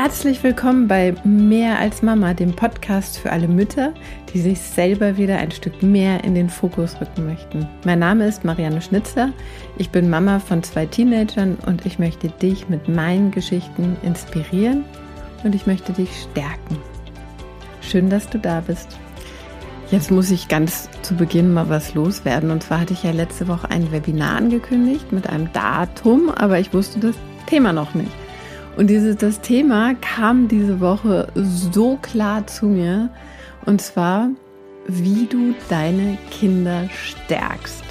Herzlich willkommen bei Mehr als Mama, dem Podcast für alle Mütter, die sich selber wieder ein Stück mehr in den Fokus rücken möchten. Mein Name ist Marianne Schnitzler. Ich bin Mama von zwei Teenagern und ich möchte dich mit meinen Geschichten inspirieren und ich möchte dich stärken. Schön, dass du da bist. Jetzt muss ich ganz zu Beginn mal was loswerden. Und zwar hatte ich ja letzte Woche ein Webinar angekündigt mit einem Datum, aber ich wusste das Thema noch nicht. Und dieses, das Thema kam diese Woche so klar zu mir. Und zwar, wie du deine Kinder stärkst.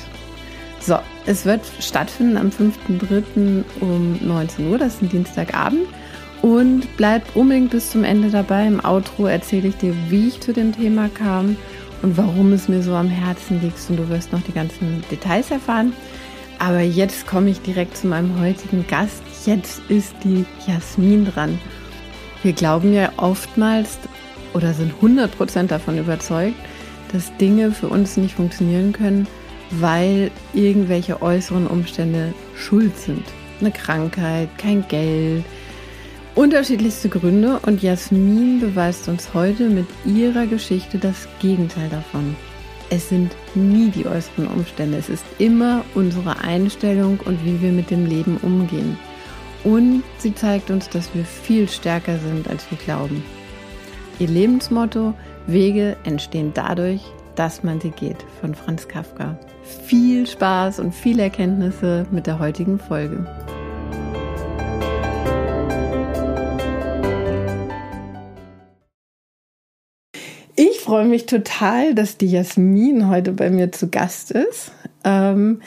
So, es wird stattfinden am 5.3. um 19 Uhr, das ist ein Dienstagabend. Und bleib unbedingt bis zum Ende dabei. Im Outro erzähle ich dir, wie ich zu dem Thema kam und warum es mir so am Herzen liegt. Und du wirst noch die ganzen Details erfahren. Aber jetzt komme ich direkt zu meinem heutigen Gast jetzt ist die Jasmin dran. Wir glauben ja oftmals oder sind 100% davon überzeugt, dass Dinge für uns nicht funktionieren können, weil irgendwelche äußeren Umstände schuld sind. Eine Krankheit, kein Geld, unterschiedlichste Gründe und Jasmin beweist uns heute mit ihrer Geschichte das Gegenteil davon. Es sind nie die äußeren Umstände, es ist immer unsere Einstellung und wie wir mit dem Leben umgehen. Und sie zeigt uns, dass wir viel stärker sind, als wir glauben. Ihr Lebensmotto, Wege entstehen dadurch, dass man sie geht, von Franz Kafka. Viel Spaß und viele Erkenntnisse mit der heutigen Folge. Ich freue mich total, dass die Jasmin heute bei mir zu Gast ist. Ähm,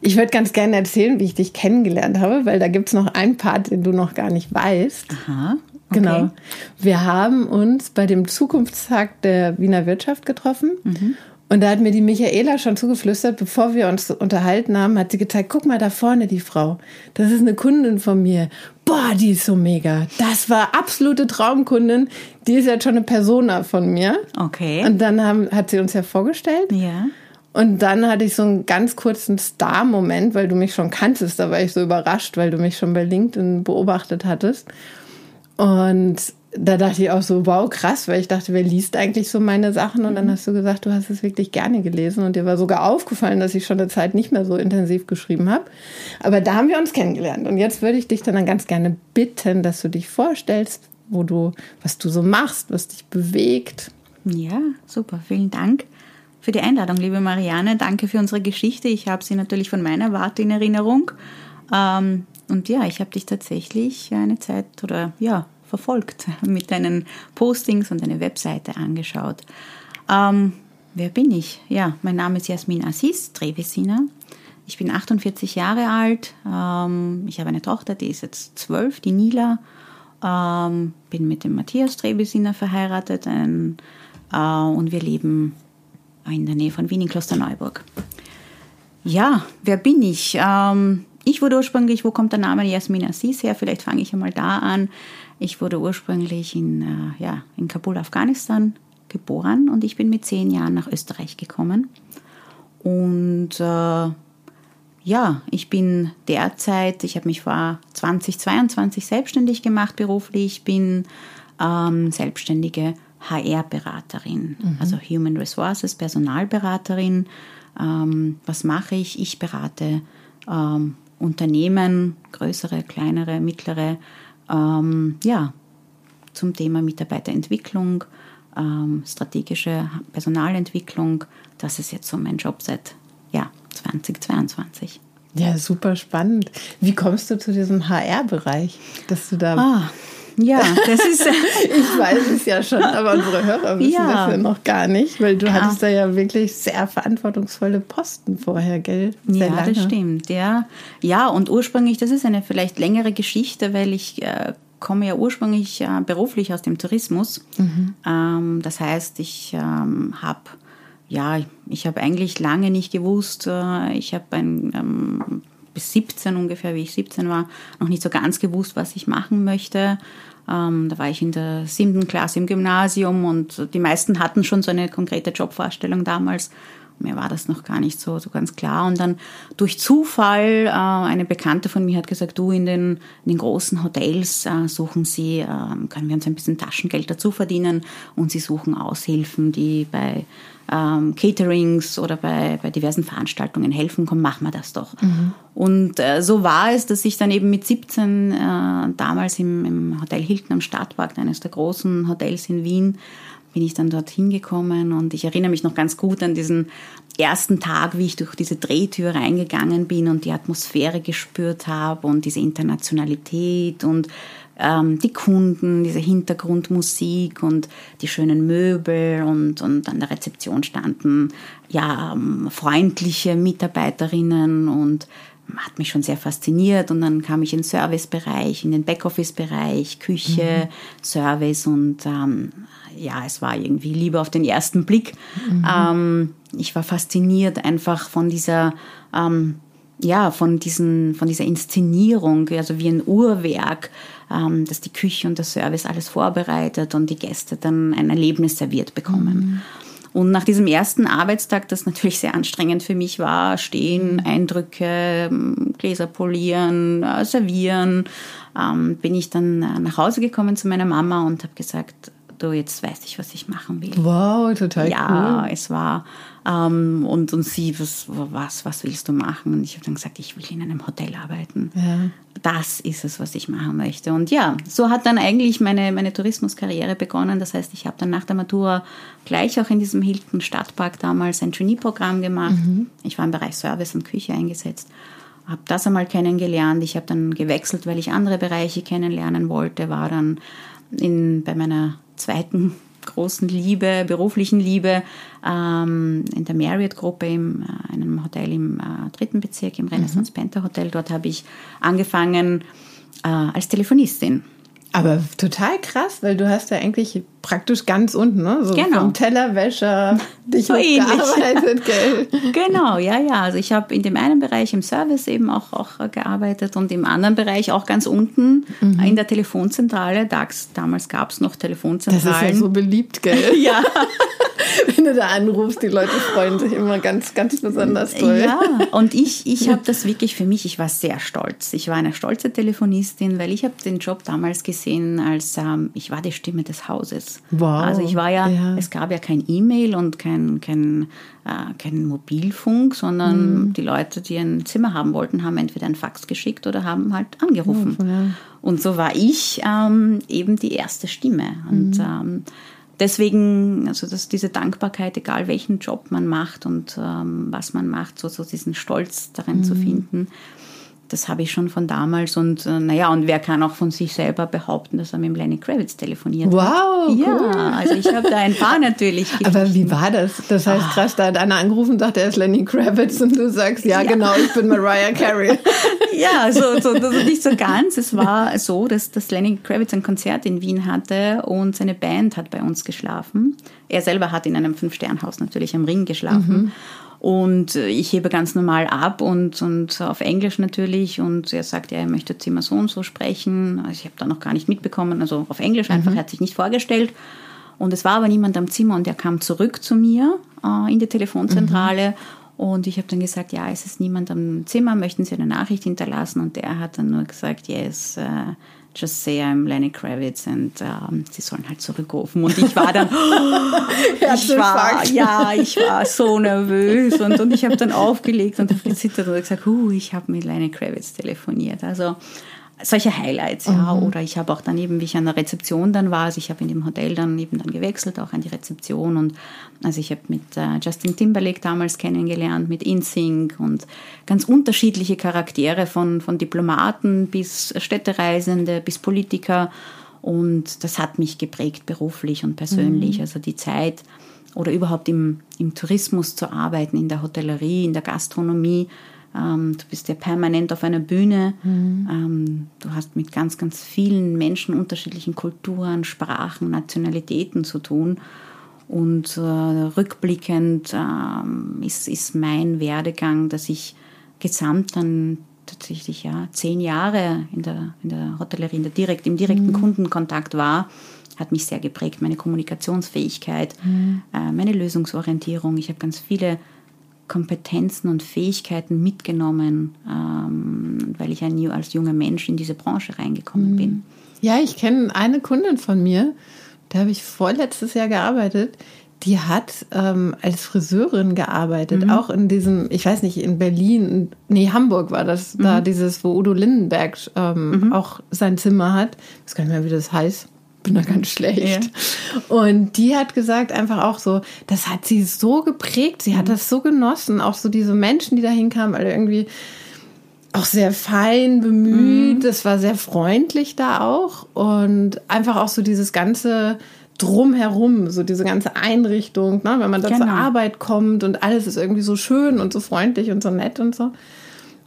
ich würde ganz gerne erzählen, wie ich dich kennengelernt habe, weil da gibt es noch einen Part, den du noch gar nicht weißt. Aha. Okay. Genau. Wir haben uns bei dem Zukunftstag der Wiener Wirtschaft getroffen. Mhm. Und da hat mir die Michaela schon zugeflüstert, bevor wir uns unterhalten haben, hat sie gezeigt, guck mal da vorne die Frau. Das ist eine Kundin von mir. Boah, die ist so mega. Das war absolute Traumkundin. Die ist jetzt schon eine Persona von mir. Okay. Und dann haben, hat sie uns ja vorgestellt. Ja. Und dann hatte ich so einen ganz kurzen Star-Moment, weil du mich schon kanntest. Da war ich so überrascht, weil du mich schon bei LinkedIn beobachtet hattest. Und da dachte ich auch so, wow, krass, weil ich dachte, wer liest eigentlich so meine Sachen? Und dann mhm. hast du gesagt, du hast es wirklich gerne gelesen. Und dir war sogar aufgefallen, dass ich schon eine Zeit nicht mehr so intensiv geschrieben habe. Aber da haben wir uns kennengelernt. Und jetzt würde ich dich dann ganz gerne bitten, dass du dich vorstellst, wo du, was du so machst, was dich bewegt. Ja, super, vielen Dank für die Einladung, liebe Marianne. Danke für unsere Geschichte. Ich habe sie natürlich von meiner Warte in Erinnerung. Ähm, und ja, ich habe dich tatsächlich eine Zeit oder ja, verfolgt mit deinen Postings und deine Webseite angeschaut. Ähm, wer bin ich? Ja, mein Name ist Jasmin Assis, Drehvesiner. Ich bin 48 Jahre alt. Ähm, ich habe eine Tochter, die ist jetzt zwölf, die Nila. Ähm, bin mit dem Matthias Drehvesiner verheiratet ein, äh, und wir leben in der Nähe von Wien in Klosterneuburg. Ja, wer bin ich? Ähm, ich wurde ursprünglich, wo kommt der Name Jasmin Assis her? Vielleicht fange ich einmal da an. Ich wurde ursprünglich in, äh, ja, in Kabul, Afghanistan geboren und ich bin mit zehn Jahren nach Österreich gekommen. Und äh, ja, ich bin derzeit, ich habe mich vor 2022 selbstständig gemacht beruflich, bin ähm, selbstständige HR-Beraterin, mhm. also Human Resources, Personalberaterin. Ähm, was mache ich? Ich berate ähm, Unternehmen, größere, kleinere, mittlere, ähm, ja, zum Thema Mitarbeiterentwicklung, ähm, strategische Personalentwicklung. Das ist jetzt so mein Job seit ja, 2022. Ja, super spannend. Wie kommst du zu diesem HR-Bereich, dass du da ah, ja, das ist. ich weiß es ja schon, aber unsere Hörer wissen ja. das ja noch gar nicht, weil du ja. hattest da ja wirklich sehr verantwortungsvolle Posten vorher, gell? Sehr ja, lange. das stimmt, ja. Ja, und ursprünglich, das ist eine vielleicht längere Geschichte, weil ich äh, komme ja ursprünglich äh, beruflich aus dem Tourismus. Mhm. Ähm, das heißt, ich ähm, habe ja, ich habe eigentlich lange nicht gewusst. Äh, ich habe ein ähm, bis 17 ungefähr, wie ich 17 war, noch nicht so ganz gewusst, was ich machen möchte. Ähm, da war ich in der siebten Klasse im Gymnasium und die meisten hatten schon so eine konkrete Jobvorstellung damals. Mir war das noch gar nicht so, so ganz klar. Und dann durch Zufall, äh, eine Bekannte von mir hat gesagt, du in den, in den großen Hotels äh, suchen sie, äh, können wir uns ein bisschen Taschengeld dazu verdienen und sie suchen Aushilfen, die bei ähm, Caterings oder bei, bei diversen Veranstaltungen helfen, komm, mach mal das doch. Mhm. Und äh, so war es, dass ich dann eben mit 17 äh, damals im, im Hotel Hilton am Stadtpark, eines der großen Hotels in Wien, bin ich dann dorthin gekommen und ich erinnere mich noch ganz gut an diesen ersten Tag, wie ich durch diese Drehtür reingegangen bin und die Atmosphäre gespürt habe und diese Internationalität und ähm, die Kunden, diese Hintergrundmusik und die schönen Möbel und, und an der Rezeption standen ja ähm, freundliche Mitarbeiterinnen und hat mich schon sehr fasziniert und dann kam ich in den Servicebereich, in den Backoffice-Bereich, Küche, mhm. Service und ähm, ja, es war irgendwie Liebe auf den ersten Blick. Mhm. Ähm, ich war fasziniert einfach von dieser ähm, ja, von, diesen, von dieser Inszenierung, also wie ein Uhrwerk, ähm, dass die Küche und der Service alles vorbereitet und die Gäste dann ein Erlebnis serviert bekommen. Mhm. Und nach diesem ersten Arbeitstag, das natürlich sehr anstrengend für mich war, stehen, mhm. Eindrücke, ähm, Gläser polieren, äh, servieren, ähm, bin ich dann äh, nach Hause gekommen zu meiner Mama und habe gesagt, du, jetzt weiß ich, was ich machen will. Wow, total ja, cool. Ja, es war, ähm, und, und sie, was, was, was willst du machen? Und ich habe dann gesagt, ich will in einem Hotel arbeiten. Ja. Das ist es, was ich machen möchte. Und ja, so hat dann eigentlich meine, meine Tourismuskarriere begonnen. Das heißt, ich habe dann nach der Matura gleich auch in diesem Hilton Stadtpark damals ein Trainee-Programm gemacht. Mhm. Ich war im Bereich Service und Küche eingesetzt habe das einmal kennengelernt. Ich habe dann gewechselt, weil ich andere Bereiche kennenlernen wollte, war dann in, bei meiner zweiten großen Liebe, beruflichen Liebe ähm, in der Marriott-Gruppe in äh, einem Hotel im äh, dritten Bezirk, im Renaissance mhm. Penta Hotel. Dort habe ich angefangen äh, als Telefonistin. Aber total krass, weil du hast ja eigentlich praktisch ganz unten, ne? So genau. vom Tellerwäscher dich so hochgearbeitet, gell? Genau, ja, ja. Also ich habe in dem einen Bereich im Service eben auch, auch gearbeitet und im anderen Bereich auch ganz unten mhm. in der Telefonzentrale. damals gab es noch Telefonzentralen. Das ist ja so beliebt, gell? ja. Wenn du da anrufst, die Leute freuen sich immer ganz, ganz besonders toll. Ja, und ich, ich habe das wirklich für mich, ich war sehr stolz. Ich war eine stolze Telefonistin, weil ich habe den Job damals gesehen als, ähm, ich war die Stimme des Hauses. Wow. Also ich war ja, ja. es gab ja kein E-Mail und kein, kein, äh, kein Mobilfunk, sondern mhm. die Leute, die ein Zimmer haben wollten, haben entweder ein Fax geschickt oder haben halt angerufen. Ja. Und so war ich ähm, eben die erste Stimme. Und mhm. ähm, deswegen, also dass diese Dankbarkeit, egal welchen Job man macht und ähm, was man macht, so, so diesen Stolz darin mhm. zu finden, das habe ich schon von damals und äh, naja, und wer kann auch von sich selber behaupten, dass er mit Lenny Kravitz telefoniert wow, hat? Wow, ja, cool. also ich habe da ein paar natürlich. Aber wie war das? Das heißt, ah. krass, da hat einer angerufen und sagt, er ist Lenny Kravitz und du sagst, ja, ja. genau, ich bin Mariah Carey. ja, so, so, also nicht so ganz. Es war so, dass, dass Lenny Kravitz ein Konzert in Wien hatte und seine Band hat bei uns geschlafen. Er selber hat in einem Fünf-Sternhaus natürlich am Ring geschlafen. Mhm. Und ich hebe ganz normal ab und, und auf Englisch natürlich. Und er sagt, ja, er möchte Zimmer so und so sprechen. Also ich habe da noch gar nicht mitbekommen, also auf Englisch einfach, mhm. er hat sich nicht vorgestellt. Und es war aber niemand am Zimmer und er kam zurück zu mir äh, in die Telefonzentrale. Mhm. Und ich habe dann gesagt, ja, es ist niemand am Zimmer, möchten Sie eine Nachricht hinterlassen? Und er hat dann nur gesagt, yes, uh, just say I'm Lenny Kravitz und ähm, sie sollen halt zurückrufen. Und ich war dann, ich war, ja, ich war so nervös und, und ich habe dann aufgelegt und habe gezittert und gesagt, uh, ich habe mit Lenny Kravitz telefoniert. Also solche Highlights, ja. Mhm. Oder ich habe auch dann eben, wie ich an der Rezeption dann war, also ich habe in dem Hotel dann eben dann gewechselt, auch an die Rezeption. Und also ich habe mit äh, Justin Timberlake damals kennengelernt, mit InSync und ganz unterschiedliche Charaktere von, von Diplomaten bis Städtereisende bis Politiker. Und das hat mich geprägt beruflich und persönlich. Mhm. Also die Zeit oder überhaupt im, im Tourismus zu arbeiten, in der Hotellerie, in der Gastronomie ähm, du bist ja permanent auf einer Bühne. Mhm. Ähm, du hast mit ganz, ganz vielen Menschen unterschiedlichen Kulturen, Sprachen, Nationalitäten zu tun. Und äh, rückblickend äh, ist, ist mein Werdegang, dass ich gesamt dann tatsächlich ja zehn Jahre in der, in der Hotellerie, in der direkt, im direkten mhm. Kundenkontakt war, hat mich sehr geprägt. Meine Kommunikationsfähigkeit, mhm. äh, meine Lösungsorientierung. Ich habe ganz viele Kompetenzen und Fähigkeiten mitgenommen, ähm, weil ich ja als junger Mensch in diese Branche reingekommen mhm. bin. Ja, ich kenne eine Kundin von mir, da habe ich vorletztes Jahr gearbeitet. Die hat ähm, als Friseurin gearbeitet, mhm. auch in diesem, ich weiß nicht, in Berlin, nee, Hamburg war das, mhm. da dieses, wo Udo Lindenberg ähm, mhm. auch sein Zimmer hat. Ich weiß gar nicht mehr, wie das heißt bin da ganz schlecht. Ja. Und die hat gesagt einfach auch so, das hat sie so geprägt, sie hat mhm. das so genossen, auch so diese Menschen, die da hinkamen, alle irgendwie auch sehr fein bemüht, es mhm. war sehr freundlich da auch und einfach auch so dieses ganze drumherum, so diese ganze Einrichtung, ne? wenn man da genau. zur Arbeit kommt und alles ist irgendwie so schön und so freundlich und so nett und so.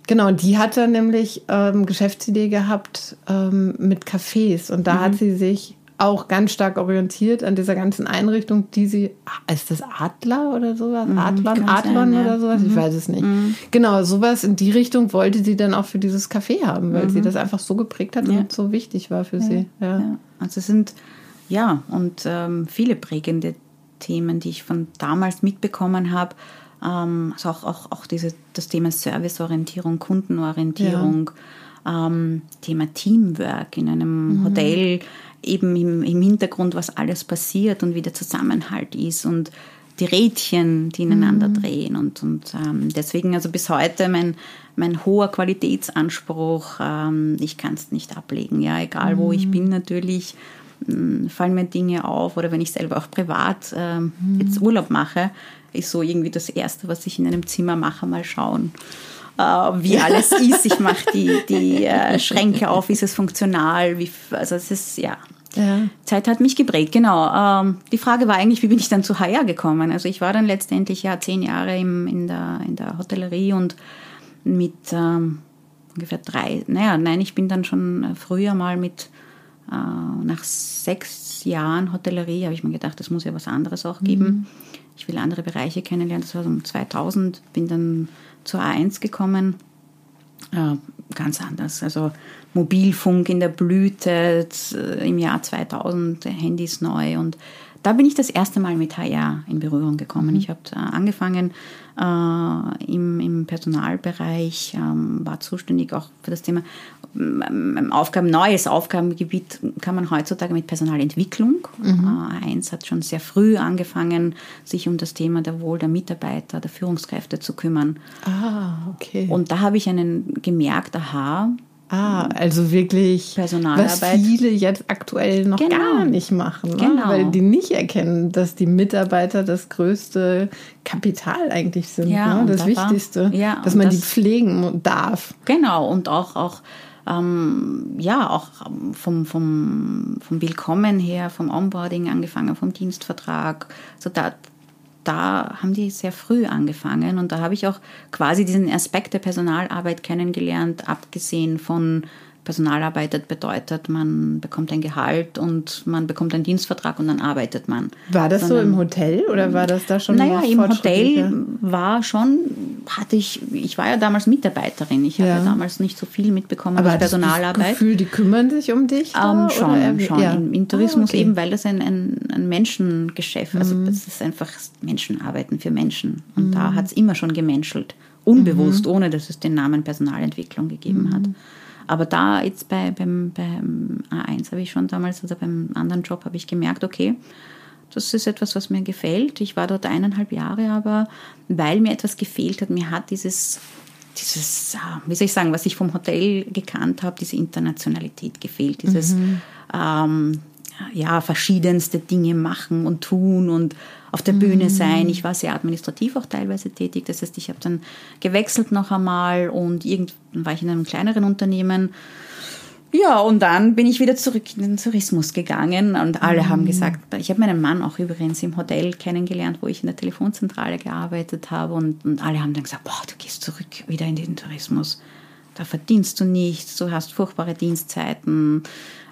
Genau, die hat dann nämlich ähm, Geschäftsidee gehabt ähm, mit Cafés und da mhm. hat sie sich auch ganz stark orientiert an dieser ganzen Einrichtung, die sie, ist das Adler oder sowas? Mhm, Adlon, Adlon sein, oder sowas? Mhm. Ich weiß es nicht. Mhm. Genau, sowas in die Richtung wollte sie dann auch für dieses Café haben, weil sie mhm. das einfach so geprägt hat ja. und so wichtig war für ja. sie. Ja. ja. Also es sind, ja, und ähm, viele prägende Themen, die ich von damals mitbekommen habe. Ähm, also auch, auch, auch diese, das Thema Serviceorientierung, Kundenorientierung, ähm, Thema Teamwork in einem mhm. Hotel eben im, im Hintergrund, was alles passiert und wie der Zusammenhalt ist und die Rädchen, die ineinander mhm. drehen. Und, und ähm, deswegen also bis heute mein, mein hoher Qualitätsanspruch, ähm, ich kann es nicht ablegen. Ja, egal wo ich mhm. bin natürlich, äh, fallen mir Dinge auf oder wenn ich selber auch privat äh, mhm. jetzt Urlaub mache, ist so irgendwie das Erste, was ich in einem Zimmer mache, mal schauen wie alles ist. Ich mache die, die äh, Schränke auf, ist es funktional? Wie, also es ist, ja. ja. Zeit hat mich geprägt, genau. Ähm, die Frage war eigentlich, wie bin ich dann zu HR gekommen? Also ich war dann letztendlich ja zehn Jahre im, in, der, in der Hotellerie und mit ähm, ungefähr drei, naja, nein, ich bin dann schon früher mal mit, äh, nach sechs Jahren Hotellerie, habe ich mir gedacht, das muss ja was anderes auch geben. Mhm. Ich will andere Bereiche kennenlernen. Das war so um 2000, bin dann zur A1 gekommen. Äh, ganz anders. Also Mobilfunk in der Blüte äh, im Jahr 2000, Handys neu und da bin ich das erste Mal mit HR in Berührung gekommen. Mhm. Ich habe äh, angefangen äh, im, im Personalbereich, ähm, war zuständig auch für das Thema ähm, Aufgaben, neues Aufgabengebiet kann man heutzutage mit Personalentwicklung. Mhm. Äh, eins hat schon sehr früh angefangen, sich um das Thema der Wohl der Mitarbeiter, der Führungskräfte zu kümmern. Ah, okay. Und da habe ich einen gemerkt, aha, Ah, also wirklich, Personalarbeit. was viele jetzt aktuell noch genau. gar nicht machen, ne? genau. weil die nicht erkennen, dass die Mitarbeiter das größte Kapital eigentlich sind, ja, ne? das da Wichtigste, war, ja, dass man das, die pflegen darf. Genau, und auch, auch ähm, ja, auch vom, vom, vom Willkommen her, vom Onboarding angefangen, vom Dienstvertrag, so da, da haben die sehr früh angefangen und da habe ich auch quasi diesen Aspekt der Personalarbeit kennengelernt, abgesehen von Personalarbeit bedeutet, man bekommt ein Gehalt und man bekommt einen Dienstvertrag und dann arbeitet man. War das Sondern, so im Hotel oder war das da schon? Naja, im Hotel war schon, hatte ich, ich war ja damals Mitarbeiterin. Ich ja. habe ja damals nicht so viel mitbekommen Aber Personalarbeit. Das Gefühl, die kümmern sich um dich? Ähm, schon, schon. Ja. Im, Im, Tourismus ah, okay. eben, weil das ein, ein, ein Menschengeschäft, also mhm. das ist einfach Menschen arbeiten für Menschen. Und mhm. da hat es immer schon gemenschelt. Unbewusst, mhm. ohne dass es den Namen Personalentwicklung gegeben hat. Aber da jetzt bei, beim, beim A1 habe ich schon damals, also beim anderen Job habe ich gemerkt, okay, das ist etwas, was mir gefällt. Ich war dort eineinhalb Jahre, aber weil mir etwas gefehlt hat, mir hat dieses, dieses, ah, wie soll ich sagen, was ich vom Hotel gekannt habe, diese Internationalität gefehlt, dieses mhm. ähm, ja, verschiedenste Dinge machen und tun und auf der Bühne mhm. sein. Ich war sehr administrativ auch teilweise tätig. Das heißt, ich habe dann gewechselt noch einmal und irgendwann war ich in einem kleineren Unternehmen. Ja, und dann bin ich wieder zurück in den Tourismus gegangen und alle mhm. haben gesagt, ich habe meinen Mann auch übrigens im Hotel kennengelernt, wo ich in der Telefonzentrale gearbeitet habe und, und alle haben dann gesagt, boah, du gehst zurück wieder in den Tourismus. Da verdienst du nichts, du hast furchtbare Dienstzeiten.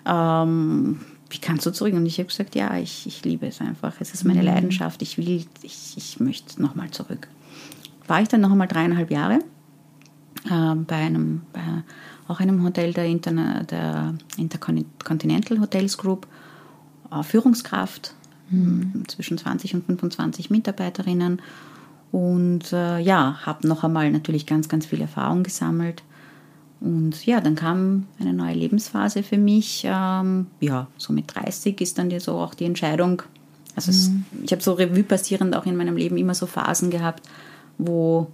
Ähm, wie kannst du zurück? Und ich habe gesagt, ja, ich, ich liebe es einfach. Es ist meine mhm. Leidenschaft. Ich will, ich, ich möchte nochmal zurück. War ich dann noch einmal dreieinhalb Jahre äh, bei einem, bei auch einem Hotel der, Interna der Intercontinental Hotels Group, äh, Führungskraft, mhm. zwischen 20 und 25 Mitarbeiterinnen. Und äh, ja, habe noch einmal natürlich ganz, ganz viel Erfahrung gesammelt. Und ja, dann kam eine neue Lebensphase für mich. Ähm, ja, so mit 30 ist dann so auch die Entscheidung. Also mhm. es, ich habe so Revue passierend auch in meinem Leben immer so Phasen gehabt, wo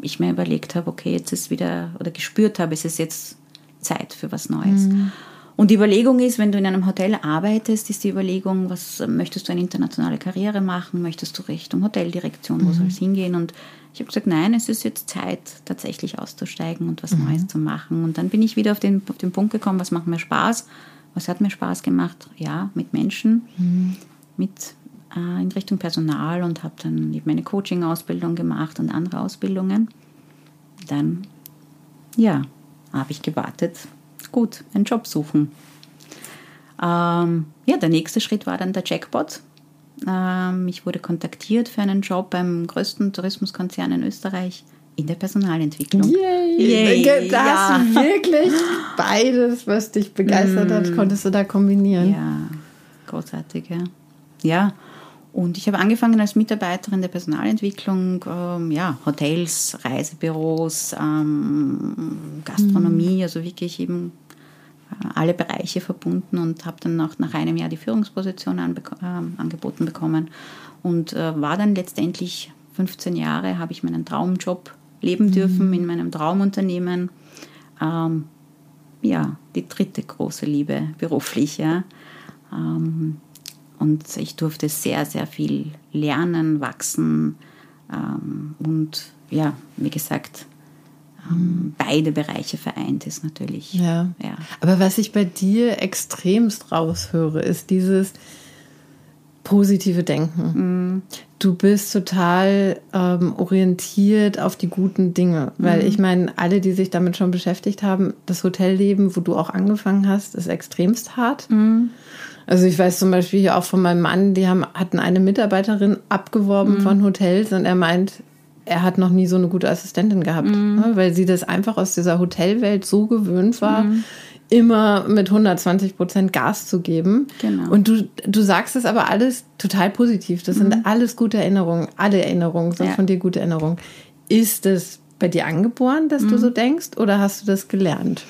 ich mir überlegt habe, okay, jetzt ist wieder, oder gespürt habe, es ist jetzt Zeit für was Neues. Mhm. Und die Überlegung ist, wenn du in einem Hotel arbeitest, ist die Überlegung, was möchtest du eine internationale Karriere machen? Möchtest du Richtung Hoteldirektion, wo mhm. soll es hingehen? Und ich habe gesagt, nein, es ist jetzt Zeit, tatsächlich auszusteigen und was mhm. Neues zu machen. Und dann bin ich wieder auf den, auf den Punkt gekommen, was macht mir Spaß? Was hat mir Spaß gemacht? Ja, mit Menschen, mhm. mit äh, in Richtung Personal und habe dann eben meine Coaching-Ausbildung gemacht und andere Ausbildungen. Dann, ja, habe ich gewartet, gut, einen Job suchen. Ähm, ja, der nächste Schritt war dann der Jackpot. Ähm, ich wurde kontaktiert für einen Job beim größten Tourismuskonzern in Österreich in der Personalentwicklung. Yay! Yay. Da ja. hast du wirklich beides, was dich begeistert mm. hat, konntest du da kombinieren. Ja, großartig, ja. Ja, und ich habe angefangen als Mitarbeiterin der Personalentwicklung, ähm, ja, Hotels, Reisebüros, ähm, Gastronomie, mhm. also wirklich eben äh, alle Bereiche verbunden und habe dann auch nach einem Jahr die Führungsposition anbe äh, angeboten bekommen und äh, war dann letztendlich 15 Jahre, habe ich meinen Traumjob leben mhm. dürfen in meinem Traumunternehmen. Ähm, ja, die dritte große Liebe beruflich, ja. Ähm, und ich durfte sehr, sehr viel lernen, wachsen ähm, und ja, wie gesagt, ähm, beide Bereiche vereint ist natürlich. Ja. ja. Aber was ich bei dir extremst raushöre, ist dieses positive Denken. Mhm. Du bist total ähm, orientiert auf die guten Dinge, weil mhm. ich meine, alle, die sich damit schon beschäftigt haben, das Hotelleben, wo du auch angefangen hast, ist extremst hart. Mhm. Also ich weiß zum Beispiel hier auch von meinem Mann, die haben, hatten eine Mitarbeiterin abgeworben mhm. von Hotels und er meint, er hat noch nie so eine gute Assistentin gehabt, mhm. ne, weil sie das einfach aus dieser Hotelwelt so gewöhnt war, mhm. immer mit 120 Prozent Gas zu geben. Genau. Und du, du sagst es aber alles total positiv. Das sind mhm. alles gute Erinnerungen. Alle Erinnerungen sind ja. von dir gute Erinnerungen. Ist es bei dir angeboren, dass du mhm. so denkst, oder hast du das gelernt?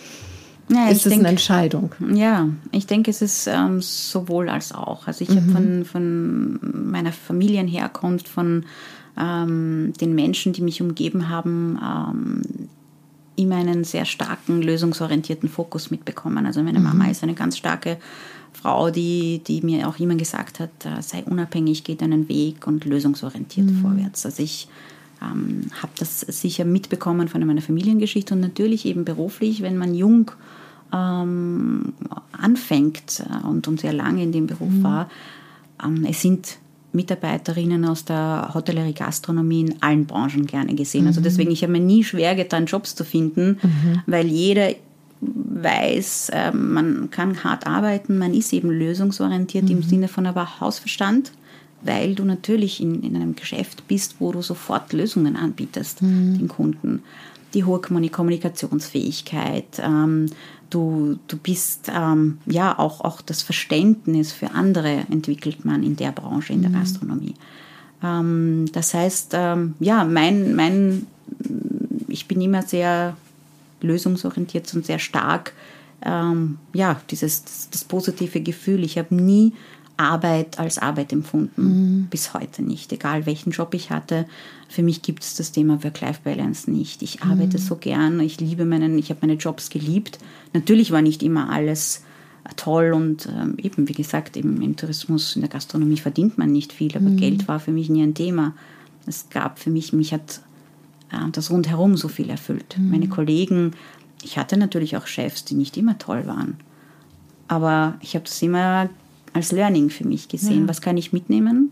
Ja, ist es eine Entscheidung? Ja, ich denke, es ist ähm, sowohl als auch. Also ich mhm. habe von, von meiner Familienherkunft, von ähm, den Menschen, die mich umgeben haben, ähm, immer einen sehr starken, lösungsorientierten Fokus mitbekommen. Also meine mhm. Mama ist eine ganz starke Frau, die, die mir auch immer gesagt hat, äh, sei unabhängig, geh deinen Weg und lösungsorientiert mhm. vorwärts. Also ich ähm, habe das sicher mitbekommen von meiner Familiengeschichte und natürlich eben beruflich, wenn man jung ähm, anfängt äh, und, und sehr lange in dem Beruf mhm. war. Ähm, es sind Mitarbeiterinnen aus der Hotellerie, Gastronomie in allen Branchen gerne gesehen. Also mhm. Also deswegen, ich habe mir nie schwer getan, Jobs zu finden, mhm. weil jeder weiß, äh, man kann hart arbeiten, man ist eben lösungsorientiert im mhm. Sinne von aber Hausverstand, weil du natürlich in, in einem Geschäft bist, wo du sofort Lösungen anbietest mhm. den Kunden die hohe Kommunikationsfähigkeit, ähm, du, du bist ähm, ja auch, auch das Verständnis für andere entwickelt man in der Branche, in der mhm. Gastronomie. Ähm, das heißt, ähm, ja, mein, mein, ich bin immer sehr lösungsorientiert und sehr stark. Ähm, ja, dieses das, das positive Gefühl. Ich habe nie Arbeit als Arbeit empfunden. Mhm. Bis heute nicht. Egal welchen Job ich hatte. Für mich gibt es das Thema Work-Life-Balance nicht. Ich arbeite mhm. so gern. Ich liebe meinen, ich habe meine Jobs geliebt. Natürlich war nicht immer alles toll und ähm, eben, wie gesagt, im, im, Tourismus, in der Gastronomie verdient man nicht viel, aber mhm. Geld war für mich nie ein Thema. Es gab für mich, mich hat äh, das rundherum so viel erfüllt. Mhm. Meine Kollegen, ich hatte natürlich auch Chefs, die nicht immer toll waren. Aber ich habe das immer als Learning für mich gesehen. Ja. Was kann ich mitnehmen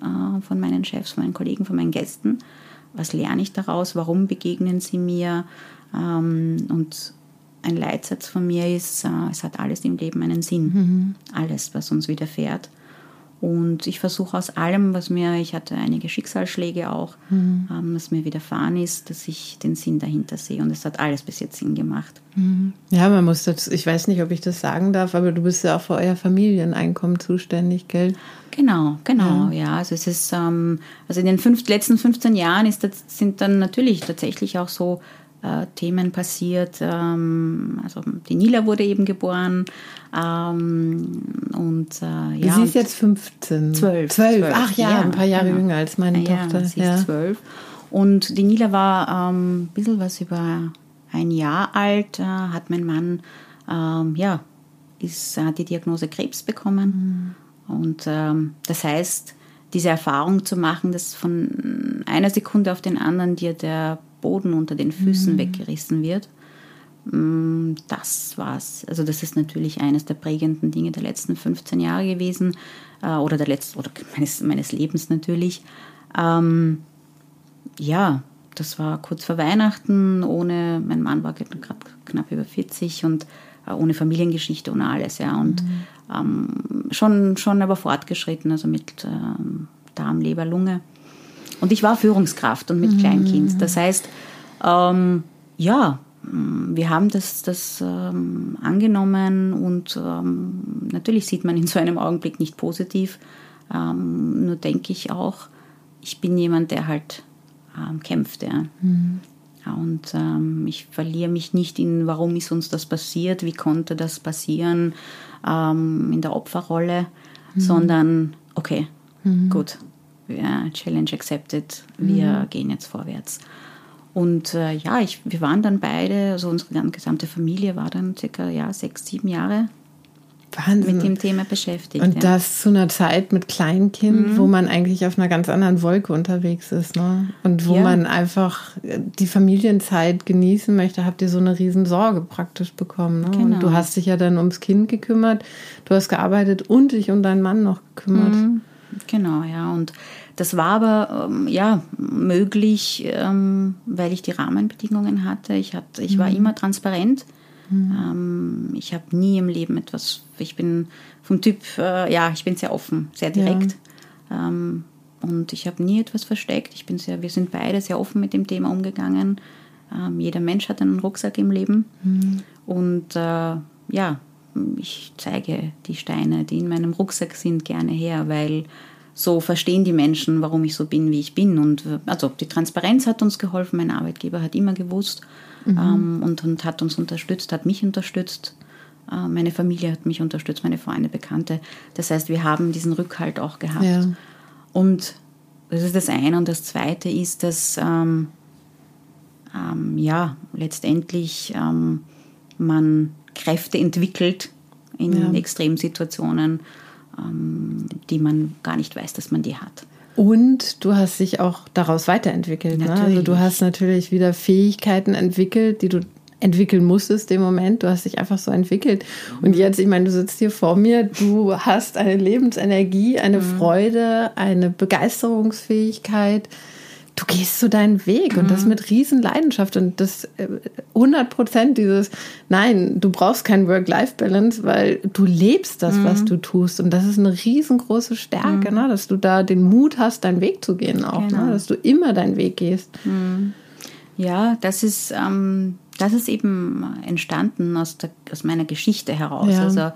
äh, von meinen Chefs, von meinen Kollegen, von meinen Gästen? Was lerne ich daraus? Warum begegnen sie mir? Ähm, und ein Leitsatz von mir ist, äh, es hat alles im Leben einen Sinn. Mhm. Alles, was uns widerfährt. Und ich versuche aus allem, was mir, ich hatte einige Schicksalsschläge auch, mhm. ähm, was mir widerfahren ist, dass ich den Sinn dahinter sehe. Und es hat alles bis jetzt Sinn gemacht. Mhm. Ja, man muss das, ich weiß nicht, ob ich das sagen darf, aber du bist ja auch für euer Familieneinkommen zuständig, gell? Genau, genau, ja. ja. Also es ist, ähm, also in den fünf, letzten 15 Jahren ist das, sind dann natürlich tatsächlich auch so äh, Themen passiert. Ähm, also die Nila wurde eben geboren. Ähm, und äh, ja, Sie ist jetzt 15. 12. 12. Ach ja, ja, ein paar Jahre genau. jünger als meine ja, Tochter. Sie ist 12. Und die Nila war ähm, ein bisschen was über ein Jahr alt, äh, hat mein Mann, ähm, ja, ist, hat die Diagnose Krebs bekommen. Mhm. Und ähm, das heißt, diese Erfahrung zu machen, dass von einer Sekunde auf den anderen dir der Boden unter den Füßen mhm. weggerissen wird. Mm, das war's. Also das ist natürlich eines der prägenden Dinge der letzten 15 Jahre gewesen äh, oder der letzten oder meines, meines Lebens natürlich. Ähm, ja, das war kurz vor Weihnachten, ohne, mein Mann war gerade knapp über 40 und äh, ohne Familiengeschichte, ohne alles, ja. Und mhm. ähm, schon, schon aber fortgeschritten, also mit ähm, Darm, Leber, Lunge. Und ich war Führungskraft und mit mhm. Kleinkind. Das heißt, ähm, ja, wir haben das, das ähm, angenommen und ähm, natürlich sieht man in so einem Augenblick nicht positiv. Ähm, nur denke ich auch, ich bin jemand, der halt ähm, kämpft. Ja. Mhm. Und ähm, ich verliere mich nicht in, warum ist uns das passiert, wie konnte das passieren, ähm, in der Opferrolle, mhm. sondern okay, mhm. gut, ja, Challenge accepted, wir mhm. gehen jetzt vorwärts. Und äh, ja, ich, wir waren dann beide, also unsere gesamte Familie war dann circa ja, sechs, sieben Jahre Wahnsinn. mit dem Thema beschäftigt. Und ja. das zu einer Zeit mit Kleinkind, mhm. wo man eigentlich auf einer ganz anderen Wolke unterwegs ist. Ne? Und wo ja. man einfach die Familienzeit genießen möchte, habt ihr so eine Riesensorge praktisch bekommen. Ne? Genau. Und du hast dich ja dann ums Kind gekümmert, du hast gearbeitet und dich um deinen Mann noch gekümmert. Mhm. Genau, ja. Und das war aber ähm, ja möglich, ähm, weil ich die Rahmenbedingungen hatte. Ich, hatte, ich mhm. war immer transparent. Mhm. Ähm, ich habe nie im Leben etwas, ich bin vom Typ, äh, ja, ich bin sehr offen, sehr direkt. Ja. Ähm, und ich habe nie etwas versteckt. Ich bin sehr, wir sind beide sehr offen mit dem Thema umgegangen. Ähm, jeder Mensch hat einen Rucksack im Leben. Mhm. Und äh, ja, ich zeige die Steine, die in meinem Rucksack sind, gerne her, weil so verstehen die Menschen, warum ich so bin, wie ich bin. Und also die Transparenz hat uns geholfen. Mein Arbeitgeber hat immer gewusst mhm. ähm, und, und hat uns unterstützt, hat mich unterstützt. Äh, meine Familie hat mich unterstützt, meine Freunde, Bekannte. Das heißt, wir haben diesen Rückhalt auch gehabt. Ja. Und das ist das eine. Und das zweite ist, dass ähm, ähm, ja, letztendlich ähm, man Kräfte entwickelt in ja. Extremsituationen die man gar nicht weiß, dass man die hat. Und du hast dich auch daraus weiterentwickelt. Ne? Also du hast natürlich wieder Fähigkeiten entwickelt, die du entwickeln musstest im Moment. Du hast dich einfach so entwickelt. Und jetzt, ich meine, du sitzt hier vor mir, du hast eine Lebensenergie, eine mhm. Freude, eine Begeisterungsfähigkeit du gehst so deinen Weg mhm. und das mhm. mit riesen Leidenschaft und das 100 äh, Prozent dieses, nein, du brauchst kein Work-Life-Balance, weil du lebst das, mhm. was du tust und das ist eine riesengroße Stärke, mhm. ne? dass du da den Mut hast, deinen Weg zu gehen auch, ne? genau. ne? dass du immer deinen Weg gehst. Mhm. Ja, das ist, ähm, das ist eben entstanden aus, der, aus meiner Geschichte heraus. Ja. Also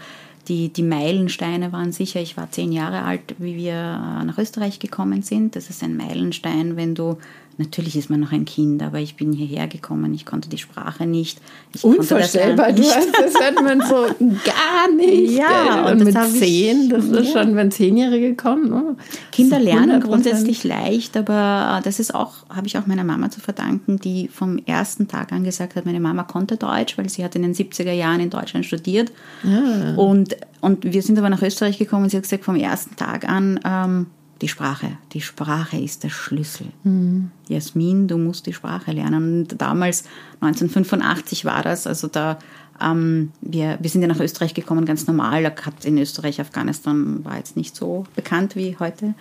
die, die Meilensteine waren sicher, ich war zehn Jahre alt, wie wir äh, nach Österreich gekommen sind. Das ist ein Meilenstein, wenn du Natürlich ist man noch ein Kind, aber ich bin hierher gekommen, ich konnte die Sprache nicht. Ich Unvorstellbar, du hast das hört man so gar nicht. Ja, und, und mit zehn, das ist ja. schon, wenn Zehnjährige kommen. Ne? Kinder lernen grundsätzlich leicht, aber äh, das ist auch, habe ich auch meiner Mama zu verdanken, die vom ersten Tag an gesagt hat, meine Mama konnte Deutsch, weil sie hat in den 70er Jahren in Deutschland studiert. Ja. Und, und wir sind aber nach Österreich gekommen und sie hat gesagt, vom ersten Tag an, ähm, die Sprache. Die Sprache ist der Schlüssel. Mhm. Jasmin, du musst die Sprache lernen. Und damals, 1985 war das, also da, ähm, wir, wir sind ja nach Österreich gekommen, ganz normal. Hat in Österreich, Afghanistan war jetzt nicht so bekannt wie heute.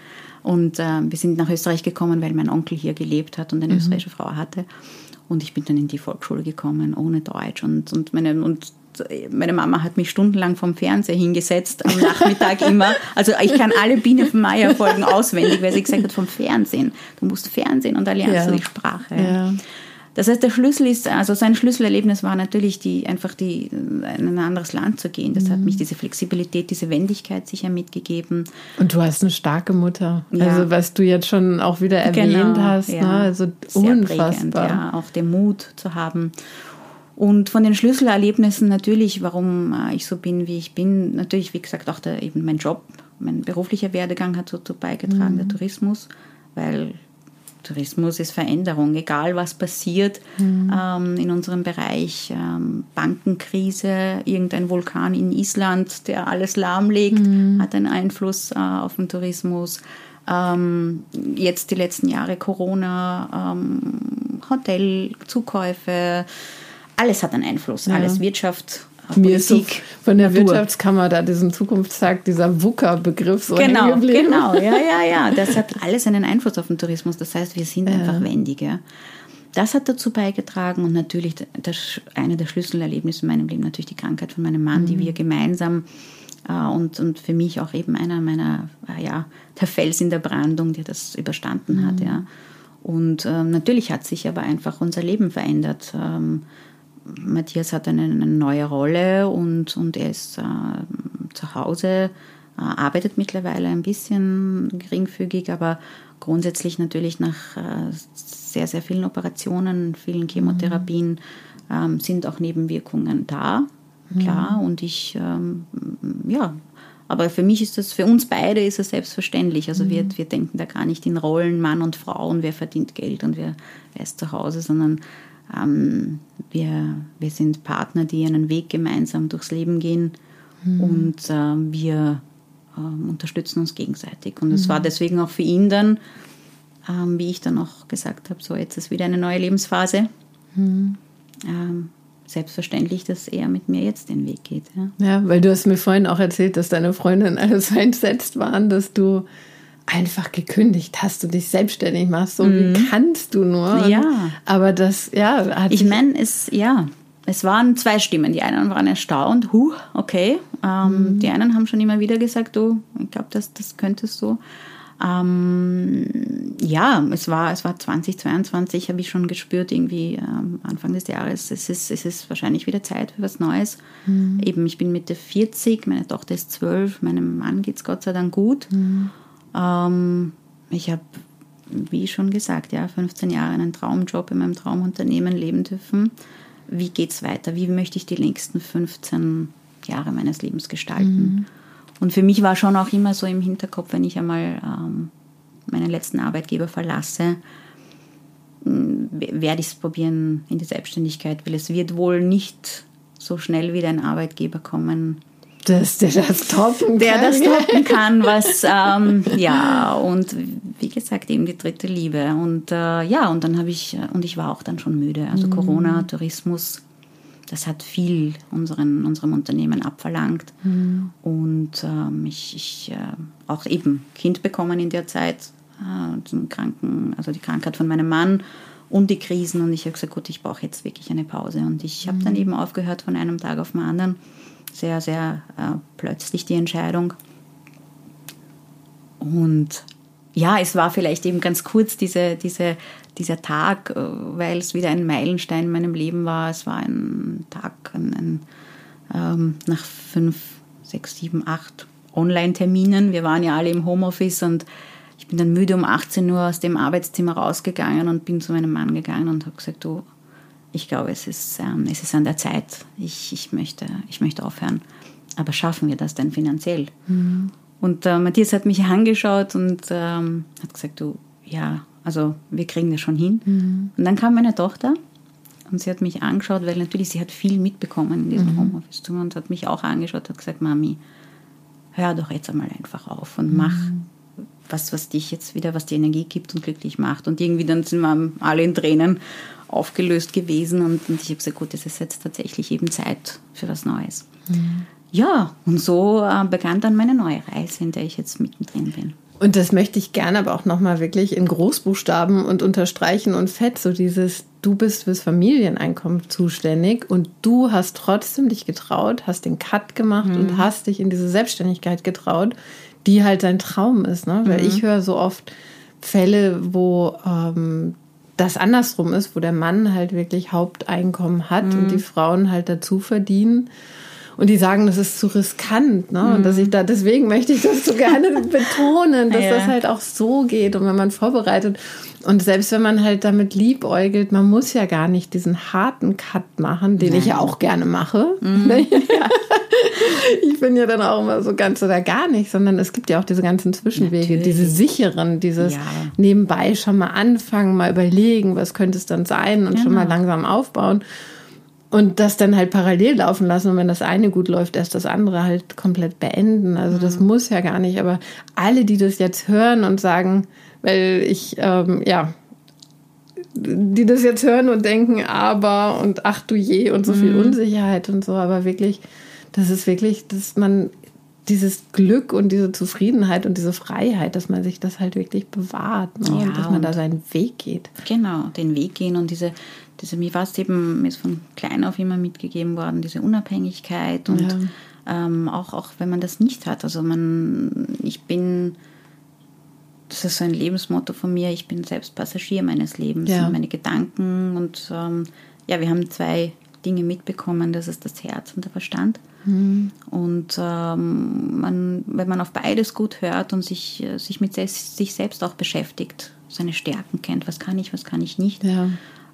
Und äh, wir sind nach Österreich gekommen, weil mein Onkel hier gelebt hat und eine mhm. österreichische Frau hatte. Und ich bin dann in die Volksschule gekommen, ohne Deutsch. Und, und, meine, und meine Mama hat mich stundenlang vom Fernseher hingesetzt, am Nachmittag immer. Also ich kann alle Biene von Meier Folgen auswendig, weil sie gesagt hat, vom Fernsehen. Du musst Fernsehen und da lernst ja. du die Sprache. Ja. Das heißt, der Schlüssel ist, also sein Schlüsselerlebnis war natürlich die, einfach die, in ein anderes Land zu gehen. Das mhm. hat mich diese Flexibilität, diese Wendigkeit sicher mitgegeben. Und du hast eine starke Mutter. Ja. Also, was du jetzt schon auch wieder erwähnt genau, hast, ja. ne? also Sehr unfassbar. Prägend, ja, auch den Mut zu haben. Und von den Schlüsselerlebnissen natürlich, warum äh, ich so bin, wie ich bin, natürlich, wie gesagt, auch der, eben mein Job, mein beruflicher Werdegang hat dazu beigetragen, mhm. der Tourismus, weil Tourismus ist Veränderung, egal was passiert mhm. ähm, in unserem Bereich. Ähm, Bankenkrise, irgendein Vulkan in Island, der alles lahmlegt, mhm. hat einen Einfluss äh, auf den Tourismus. Ähm, jetzt die letzten Jahre Corona, ähm, Hotelzukäufe, alles hat einen Einfluss, ja. alles Wirtschaft mir ist so von der Natur. Wirtschaftskammer da diesen Zukunftstag, dieser VUCA-Begriff so Genau, genau, ja, ja, ja. Das hat alles einen Einfluss auf den Tourismus. Das heißt, wir sind ja. einfach wendig. Ja. Das hat dazu beigetragen und natürlich das, eine der Schlüsselerlebnisse in meinem Leben natürlich die Krankheit von meinem Mann, mhm. die wir gemeinsam äh, und, und für mich auch eben einer meiner, äh, ja, der Fels in der Brandung, der das überstanden mhm. hat, ja. Und ähm, natürlich hat sich aber einfach unser Leben verändert. Ähm, Matthias hat eine, eine, neue Rolle und, und er ist äh, zu Hause, äh, arbeitet mittlerweile ein bisschen geringfügig, aber grundsätzlich natürlich nach äh, sehr, sehr vielen Operationen, vielen Chemotherapien mhm. ähm, sind auch Nebenwirkungen da, klar. Mhm. Und ich, ähm, ja, aber für mich ist das, für uns beide ist es selbstverständlich. Also mhm. wir, wir denken da gar nicht in Rollen Mann und Frau und wer verdient Geld und wer, wer ist zu Hause, sondern ähm, wir, wir sind Partner, die einen Weg gemeinsam durchs Leben gehen mhm. und äh, wir äh, unterstützen uns gegenseitig. Und es mhm. war deswegen auch für ihn dann, ähm, wie ich dann auch gesagt habe, so jetzt ist wieder eine neue Lebensphase. Mhm. Ähm, selbstverständlich, dass er mit mir jetzt den Weg geht. Ja. ja, weil du hast mir vorhin auch erzählt, dass deine Freundinnen alle so entsetzt waren, dass du einfach gekündigt hast und dich selbstständig machst. So mhm. wie kannst du nur? Ja. aber das, ja. Hat ich meine, es, ja, es waren zwei Stimmen. Die einen waren erstaunt, huh, okay. Ähm, mhm. Die einen haben schon immer wieder gesagt, du, ich glaube, das, das könntest du. Ähm, ja, es war, es war 2022, habe ich schon gespürt, irgendwie ähm, Anfang des Jahres, es ist, es ist wahrscheinlich wieder Zeit für was Neues. Mhm. Eben, ich bin Mitte 40, meine Tochter ist 12, meinem Mann geht es Gott sei Dank gut. Mhm. Ähm, ich habe, wie schon gesagt, ja, 15 Jahre einen Traumjob in meinem Traumunternehmen leben dürfen. Wie geht es weiter? Wie möchte ich die nächsten 15 Jahre meines Lebens gestalten? Mhm. Und für mich war schon auch immer so im Hinterkopf, wenn ich einmal ähm, meinen letzten Arbeitgeber verlasse, werde ich es probieren in die Selbstständigkeit, weil es wird wohl nicht so schnell wieder ein Arbeitgeber kommen, dass der das toppen der kann. Der das toppen kann, was, ähm, ja, und wie gesagt, eben die dritte Liebe. Und äh, ja, und dann habe ich, und ich war auch dann schon müde. Also mhm. Corona, Tourismus, das hat viel unseren, unserem Unternehmen abverlangt. Mhm. Und ähm, ich, ich äh, auch eben Kind bekommen in der Zeit, äh, Kranken, also die Krankheit von meinem Mann und die Krisen. Und ich habe gesagt, gut, ich brauche jetzt wirklich eine Pause. Und ich habe dann mhm. eben aufgehört von einem Tag auf den anderen sehr, sehr äh, plötzlich die Entscheidung. Und ja, es war vielleicht eben ganz kurz diese, diese, dieser Tag, äh, weil es wieder ein Meilenstein in meinem Leben war. Es war ein Tag ein, ein, ähm, nach fünf, sechs, sieben, acht Online-Terminen. Wir waren ja alle im Homeoffice und ich bin dann müde um 18 Uhr aus dem Arbeitszimmer rausgegangen und bin zu meinem Mann gegangen und habe gesagt, du, ich glaube, es ist, ähm, es ist an der Zeit. Ich, ich, möchte, ich möchte aufhören. Aber schaffen wir das denn finanziell? Mhm. Und äh, Matthias hat mich angeschaut und ähm, hat gesagt, du, ja, also wir kriegen das schon hin. Mhm. Und dann kam meine Tochter und sie hat mich angeschaut, weil natürlich sie hat viel mitbekommen in diesem mhm. Homeoffice und hat mich auch angeschaut, hat gesagt, Mami, hör doch jetzt einmal einfach auf und mach mhm. was, was dich jetzt wieder, was die Energie gibt und glücklich macht. Und irgendwie dann sind wir alle in Tränen aufgelöst gewesen und, und ich habe gesagt, gut, es ist jetzt tatsächlich eben Zeit für was Neues. Mhm. Ja, und so äh, begann dann meine neue Reise, in der ich jetzt mittendrin bin. Und das möchte ich gerne aber auch nochmal wirklich in Großbuchstaben und unterstreichen und fett, so dieses, du bist fürs Familieneinkommen zuständig und du hast trotzdem dich getraut, hast den Cut gemacht mhm. und hast dich in diese Selbstständigkeit getraut, die halt dein Traum ist. Ne? Weil mhm. ich höre so oft Fälle, wo ähm, das andersrum ist, wo der Mann halt wirklich Haupteinkommen hat mhm. und die Frauen halt dazu verdienen. Und die sagen, das ist zu riskant, ne? Und dass ich da, deswegen möchte ich das so gerne betonen, dass ja. das halt auch so geht und wenn man vorbereitet. Und selbst wenn man halt damit liebäugelt, man muss ja gar nicht diesen harten Cut machen, den Nein. ich ja auch gerne mache. Mhm. Ich bin ja dann auch immer so ganz oder gar nicht, sondern es gibt ja auch diese ganzen Zwischenwege, Natürlich. diese sicheren, dieses ja. nebenbei schon mal anfangen, mal überlegen, was könnte es dann sein und genau. schon mal genau. langsam aufbauen. Und das dann halt parallel laufen lassen und wenn das eine gut läuft, erst das andere halt komplett beenden. Also das mhm. muss ja gar nicht. Aber alle, die das jetzt hören und sagen, weil ich, ähm, ja, die das jetzt hören und denken, aber und ach du je und so viel mhm. Unsicherheit und so, aber wirklich, das ist wirklich, dass man dieses Glück und diese Zufriedenheit und diese Freiheit, dass man sich das halt wirklich bewahrt ne? ja, und dass man da seinen Weg geht. Genau, den Weg gehen und diese, diese, mir war es eben, mir ist von klein auf immer mitgegeben worden, diese Unabhängigkeit und ja. ähm, auch, auch wenn man das nicht hat. Also man, ich bin, das ist so ein Lebensmotto von mir, ich bin selbst Passagier meines Lebens, ja. meine Gedanken und ähm, ja, wir haben zwei Dinge mitbekommen, das ist das Herz und der Verstand. Mhm. Und ähm, man, wenn man auf beides gut hört und sich, sich mit sich selbst auch beschäftigt, seine Stärken kennt, was kann ich, was kann ich nicht, ja.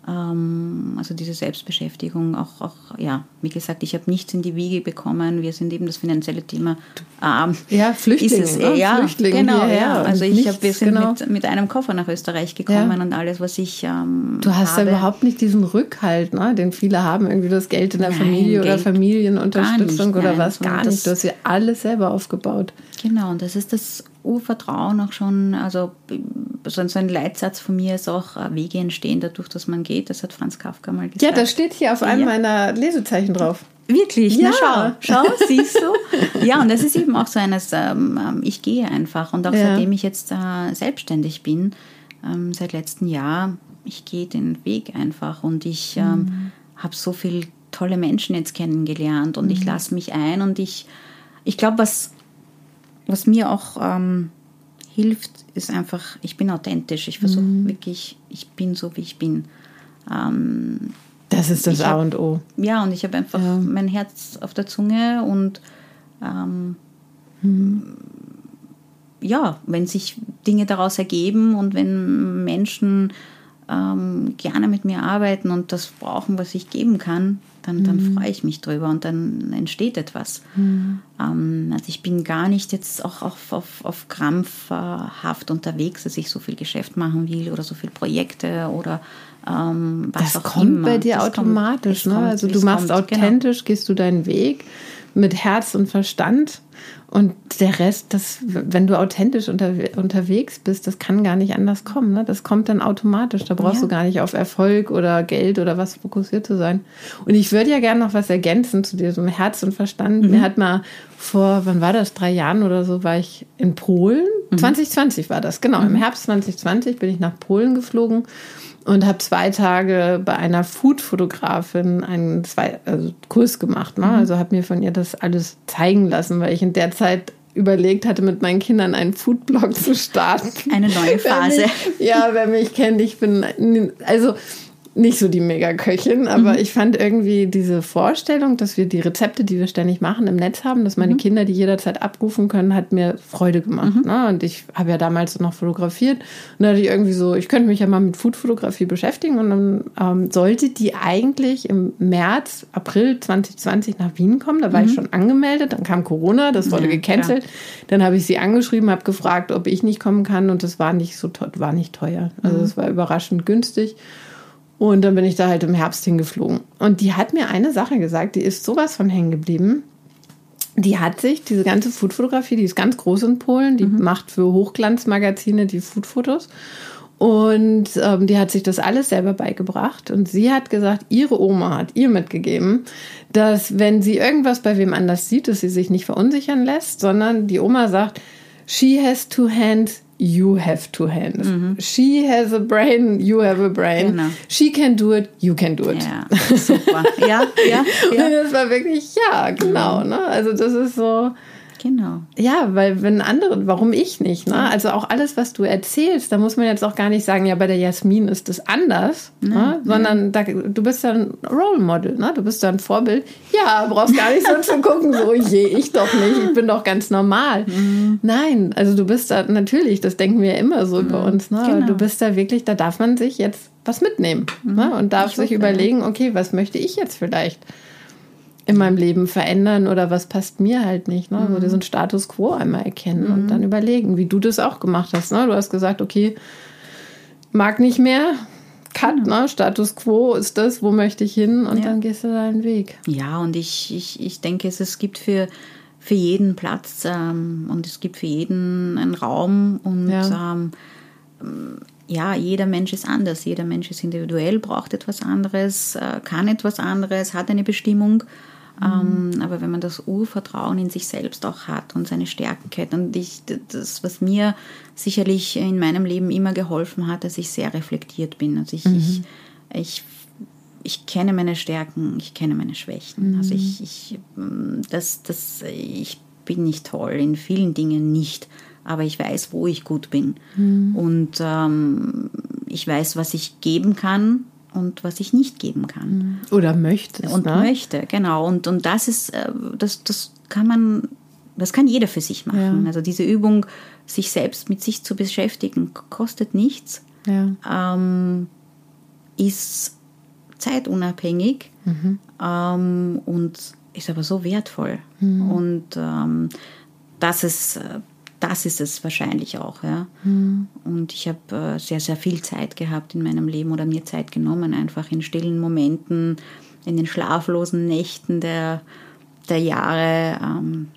Ähm, also diese Selbstbeschäftigung, auch, auch, ja, wie gesagt, ich habe nichts in die Wiege bekommen. Wir sind eben das finanzielle Thema. Ähm, ja, Flüchtlinge. Ist es, ne? ja, Flüchtlinge genau, ja. Also ich hab, wir sind genau. mit, mit einem Koffer nach Österreich gekommen ja. und alles, was ich ähm, Du hast habe. ja überhaupt nicht diesen Rückhalt, ne, den viele haben, irgendwie das Geld in der Nein, Familie Geld oder Familienunterstützung nicht, oder nein, was, gar nicht. Du hast ja alles selber aufgebaut. Genau, und das ist das Urvertrauen auch schon, also so ein Leitsatz von mir ist auch, äh, Wege entstehen dadurch, dass man geht. Das hat Franz Kafka mal gesagt. Ja, das steht hier auf einem ja. meiner Lesezeichen drauf. Wirklich? Ja. Na, schau, schau, siehst du? Ja, und das ist eben auch so eines, ähm, ähm, ich gehe einfach. Und auch ja. seitdem ich jetzt äh, selbstständig bin, ähm, seit letztem Jahr, ich gehe den Weg einfach und ich ähm, mhm. habe so viele tolle Menschen jetzt kennengelernt und mhm. ich lasse mich ein und ich, ich glaube, was was mir auch ähm, hilft, ist einfach, ich bin authentisch. Ich versuche mhm. wirklich, ich bin so, wie ich bin. Ähm, das ist das A und O. Ja, und ich habe einfach ja. mein Herz auf der Zunge und ähm, mhm. ja, wenn sich Dinge daraus ergeben und wenn Menschen ähm, gerne mit mir arbeiten und das brauchen, was ich geben kann, dann, dann mhm. freue ich mich drüber und dann entsteht etwas. Mhm. Ähm, also ich bin gar nicht jetzt auch auf, auf, auf krampfhaft unterwegs, dass ich so viel Geschäft machen will oder so viele Projekte oder ähm, was das auch kommt immer. bei dir das automatisch. Kommt, ne? Kommt, also du machst kommt, genau. authentisch, genau. gehst du deinen Weg mit Herz und Verstand und der Rest, das, wenn du authentisch unter, unterwegs bist, das kann gar nicht anders kommen. Ne? Das kommt dann automatisch. Da brauchst ja. du gar nicht auf Erfolg oder Geld oder was fokussiert zu sein. Und ich würde ja gerne noch was ergänzen zu diesem Herz und Verstand. Mhm. Mir hat mal vor, wann war das, drei Jahren oder so, war ich in Polen. Mhm. 2020 war das, genau. Mhm. Im Herbst 2020 bin ich nach Polen geflogen und habe zwei Tage bei einer Food-Fotografin einen zwei, also Kurs gemacht. Ne? Mhm. Also habe mir von ihr das alles zeigen lassen, weil ich in der Zeit überlegt hatte, mit meinen Kindern einen Foodblog zu starten. Eine neue Phase. Mich, ja, wer mich kennt, ich bin, also nicht so die Mega-Köchin, aber mhm. ich fand irgendwie diese Vorstellung, dass wir die Rezepte, die wir ständig machen, im Netz haben, dass meine mhm. Kinder die jederzeit abrufen können, hat mir Freude gemacht. Mhm. Ne? Und ich habe ja damals noch fotografiert und da hatte ich irgendwie so, ich könnte mich ja mal mit Food-Fotografie beschäftigen und dann ähm, sollte die eigentlich im März, April 2020 nach Wien kommen. Da war ich mhm. schon angemeldet, dann kam Corona, das wurde ja, gecancelt. Klar. Dann habe ich sie angeschrieben, habe gefragt, ob ich nicht kommen kann und das war nicht so war nicht teuer. Also es war überraschend günstig. Und dann bin ich da halt im Herbst hingeflogen. Und die hat mir eine Sache gesagt, die ist sowas von hängen geblieben. Die hat sich, diese ganze Foodfotografie, die ist ganz groß in Polen, die mhm. macht für Hochglanzmagazine die Foodfotos. Und ähm, die hat sich das alles selber beigebracht. Und sie hat gesagt, ihre Oma hat ihr mitgegeben, dass wenn sie irgendwas bei wem anders sieht, dass sie sich nicht verunsichern lässt, sondern die Oma sagt, She has two hands, you have two hands. Mhm. She has a brain, you have a brain. Genau. She can do it, you can do it. Ja, super. ja, ja, ja. Und das war wirklich, ja, genau. Ne? Also das ist so, Genau. Ja, weil wenn andere, warum ich nicht? Ne? Also auch alles, was du erzählst, da muss man jetzt auch gar nicht sagen, ja, bei der Jasmin ist das anders, ne? ne? sondern da, du bist ja ein Role Model, ne? du bist ja ein Vorbild. Ja, brauchst gar nicht so zu gucken, so, je, ich doch nicht, ich bin doch ganz normal. Mhm. Nein, also du bist da, natürlich, das denken wir ja immer so mhm. über uns, ne? Genau. du bist da wirklich, da darf man sich jetzt was mitnehmen mhm. ne? und darf ich sich überlegen, okay, was möchte ich jetzt vielleicht? In meinem Leben verändern oder was passt mir halt nicht. Ne? Mhm. So diesen Status quo einmal erkennen mhm. und dann überlegen, wie du das auch gemacht hast. Ne? Du hast gesagt, okay, mag nicht mehr, Cut, genau. ne? Status quo ist das, wo möchte ich hin und ja. dann gehst du deinen Weg. Ja, und ich, ich, ich denke, es, es gibt für, für jeden Platz ähm, und es gibt für jeden einen Raum und ja. Ähm, ja, jeder Mensch ist anders, jeder Mensch ist individuell, braucht etwas anderes, äh, kann etwas anderes, hat eine Bestimmung. Mhm. Aber wenn man das Urvertrauen in sich selbst auch hat und seine Stärken kennt und ich, das, was mir sicherlich in meinem Leben immer geholfen hat, dass ich sehr reflektiert bin. Also ich, mhm. ich, ich, ich, kenne meine Stärken, ich kenne meine Schwächen. Mhm. Also ich, ich, das, das, ich bin nicht toll, in vielen Dingen nicht, aber ich weiß, wo ich gut bin. Mhm. Und ähm, ich weiß, was ich geben kann und was ich nicht geben kann. Mhm. Oder möchte. Und ne? möchte, genau. Und, und das ist, äh, das, das kann man, das kann jeder für sich machen. Ja. Also diese Übung, sich selbst mit sich zu beschäftigen, kostet nichts, ja. ähm, ist zeitunabhängig mhm. ähm, und ist aber so wertvoll. Mhm. Und ähm, das ist äh, das ist es wahrscheinlich auch. Ja. Mhm. Und ich habe äh, sehr, sehr viel Zeit gehabt in meinem Leben oder mir Zeit genommen, einfach in stillen Momenten, in den schlaflosen Nächten der, der Jahre, ähm,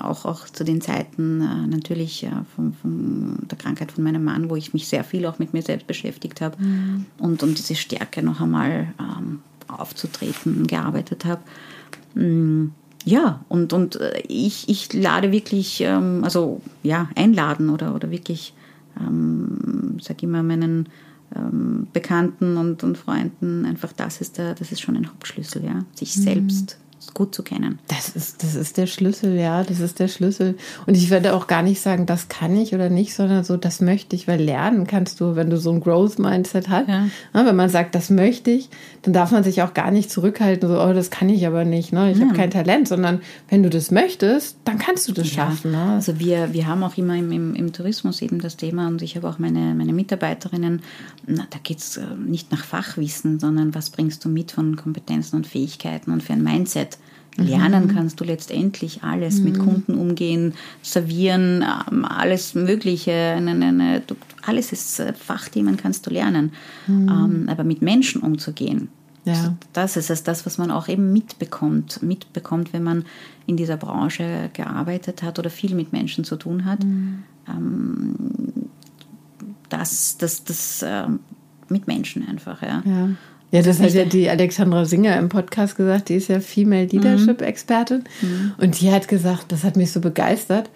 auch, auch zu den Zeiten äh, natürlich äh, von, von, der Krankheit von meinem Mann, wo ich mich sehr viel auch mit mir selbst beschäftigt habe mhm. und um diese Stärke noch einmal ähm, aufzutreten gearbeitet habe. Mhm ja, und, und äh, ich, ich lade wirklich, ähm, also ja, einladen oder, oder wirklich, ähm, sage immer meinen ähm, Bekannten und, und Freunden, einfach das ist der, das ist schon ein Hauptschlüssel, ja, sich mhm. selbst gut zu kennen. Das ist, das ist der Schlüssel, ja, das ist der Schlüssel. Und ich werde auch gar nicht sagen, das kann ich oder nicht, sondern so, das möchte ich, weil lernen kannst du, wenn du so ein Growth-Mindset hast. Ja. Ja, wenn man sagt, das möchte ich, dann darf man sich auch gar nicht zurückhalten, so, oh, das kann ich aber nicht, ne? ich ja. habe kein Talent, sondern wenn du das möchtest, dann kannst du das schaffen. Ne? Also wir, wir haben auch immer im, im, im, Tourismus eben das Thema und ich habe auch meine, meine Mitarbeiterinnen, na, da geht es äh, nicht nach Fachwissen, sondern was bringst du mit von Kompetenzen und Fähigkeiten und für ein Mindset. Lernen mhm. kannst du letztendlich alles mhm. mit Kunden umgehen, servieren, ähm, alles Mögliche. Alles ist äh, Fachthemen kannst du lernen. Mhm. Ähm, aber mit Menschen umzugehen, ja. das ist es, das, was man auch eben mitbekommt. Mitbekommt, wenn man in dieser Branche gearbeitet hat oder viel mit Menschen zu tun hat. Mhm. Ähm, das, das, das mit Menschen einfach, ja. ja. Ja, das hat ja die Alexandra Singer im Podcast gesagt, die ist ja Female Leadership Expertin. Mhm. Und die hat gesagt, das hat mich so begeistert.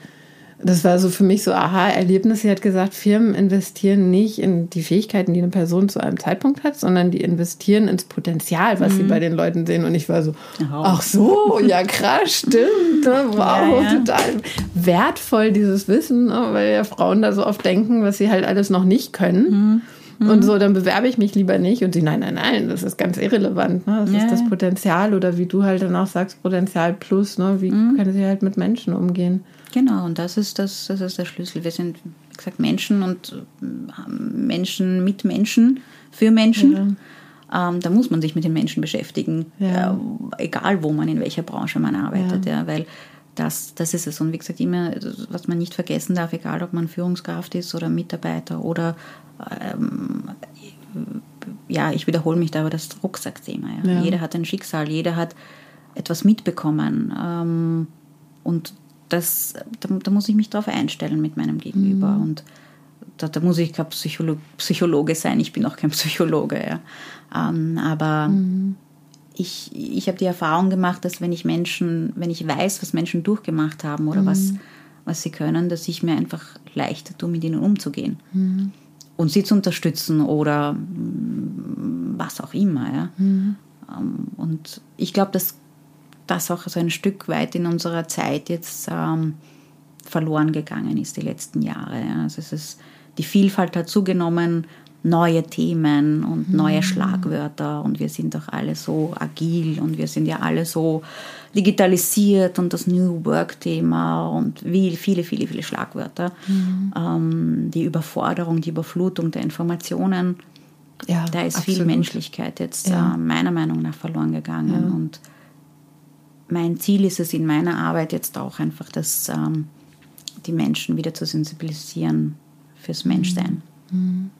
Das war so für mich so Aha-Erlebnis. Sie hat gesagt, Firmen investieren nicht in die Fähigkeiten, die eine Person zu einem Zeitpunkt hat, sondern die investieren ins Potenzial, was mhm. sie bei den Leuten sehen. Und ich war so, oh. ach so, ja krass, stimmt. Ne? Wow, ja, ja. total wertvoll dieses Wissen, ne? weil ja Frauen da so oft denken, was sie halt alles noch nicht können. Mhm. Mhm. Und so, dann bewerbe ich mich lieber nicht. Und sie, nein, nein, nein, das ist ganz irrelevant. Ne? Das ja. ist das Potenzial oder wie du halt dann auch sagst, Potenzial plus, ne? wie mhm. können sie halt mit Menschen umgehen. Genau, und das ist, das, das ist der Schlüssel. Wir sind, wie gesagt, Menschen und äh, Menschen mit Menschen, für Menschen. Ja. Ähm, da muss man sich mit den Menschen beschäftigen, ja. äh, egal wo man, in welcher Branche man arbeitet, ja. weil das, das ist es. Und wie gesagt, immer, was man nicht vergessen darf, egal ob man Führungskraft ist oder Mitarbeiter oder ähm, ja, ich wiederhole mich da, aber das Rucksackthema. Ja. Ja. Jeder hat ein Schicksal, jeder hat etwas mitbekommen. Ähm, und das, da, da, muss ich mich darauf einstellen mit meinem Gegenüber. Mhm. Und da, da, muss ich kein Psycholo Psychologe sein, ich bin auch kein Psychologe. Ja. Ähm, aber mhm. Ich, ich habe die Erfahrung gemacht, dass wenn ich Menschen, wenn ich weiß, was Menschen durchgemacht haben oder mhm. was was sie können, dass ich mir einfach leichter tue, mit ihnen umzugehen. Mhm. Und sie zu unterstützen oder mm, was auch immer. Ja. Mhm. Und ich glaube, dass das auch so ein Stück weit in unserer Zeit jetzt ähm, verloren gegangen ist, die letzten Jahre. Ja. Also es ist, die Vielfalt hat zugenommen, neue Themen und mhm. neue Schlagwörter und wir sind doch alle so agil und wir sind ja alle so digitalisiert und das New Work-Thema und wie viele, viele, viele Schlagwörter. Mhm. Ähm, die Überforderung, die Überflutung der Informationen. Ja, da ist absolut. viel Menschlichkeit jetzt ja. äh, meiner Meinung nach verloren gegangen. Ja. Und mein Ziel ist es in meiner Arbeit jetzt auch einfach, dass ähm, die Menschen wieder zu sensibilisieren fürs Menschsein. Mhm.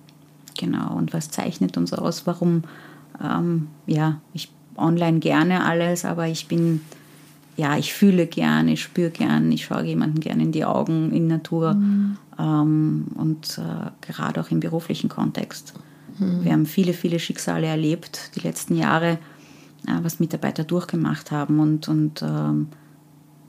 Genau, und was zeichnet uns aus? Warum, ähm, ja, ich online gerne alles, aber ich bin, ja, ich fühle gerne, ich spüre gerne, ich schaue jemanden gerne in die Augen in Natur mhm. ähm, und äh, gerade auch im beruflichen Kontext. Mhm. Wir haben viele, viele Schicksale erlebt die letzten Jahre, äh, was Mitarbeiter durchgemacht haben und, und ähm,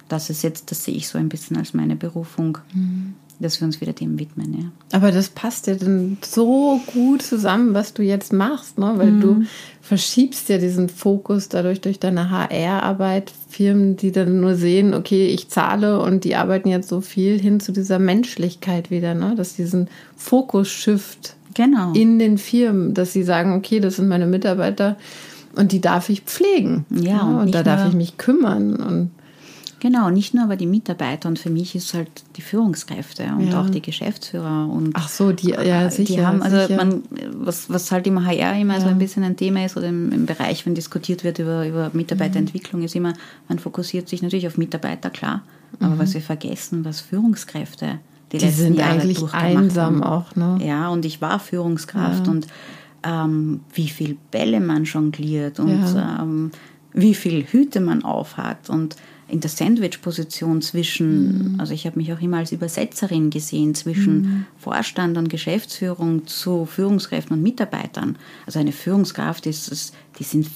das ist jetzt, das sehe ich so ein bisschen als meine Berufung. Mhm dass wir uns wieder dem widmen. Ja. Aber das passt ja dann so gut zusammen, was du jetzt machst, ne? weil mhm. du verschiebst ja diesen Fokus dadurch durch deine HR-Arbeit. Firmen, die dann nur sehen, okay, ich zahle und die arbeiten jetzt so viel hin zu dieser Menschlichkeit wieder, ne? dass diesen Fokus-Shift genau. in den Firmen, dass sie sagen, okay, das sind meine Mitarbeiter und die darf ich pflegen. Ja, ja und, und da darf ich mich kümmern und Genau, nicht nur aber die Mitarbeiter und für mich ist halt die Führungskräfte und ja. auch die Geschäftsführer und Ach so, die ja sicher. Die haben also sicher. man was was halt im HR immer ja. so ein bisschen ein Thema ist oder im, im, Bereich, wenn diskutiert wird über über Mitarbeiterentwicklung, mhm. ist immer man fokussiert sich natürlich auf Mitarbeiter klar, aber mhm. was wir vergessen, was Führungskräfte die, die letzten sind Jahre eigentlich einsam haben. auch, ne? Ja, und ich war Führungskraft ja. und ähm, wie viel Bälle man jongliert und ähm, wie viel Hüte man aufhat und in der Sandwich-Position zwischen, mhm. also ich habe mich auch immer als Übersetzerin gesehen, zwischen mhm. Vorstand und Geschäftsführung zu Führungskräften und Mitarbeitern. Also eine Führungskraft ist, ist die sind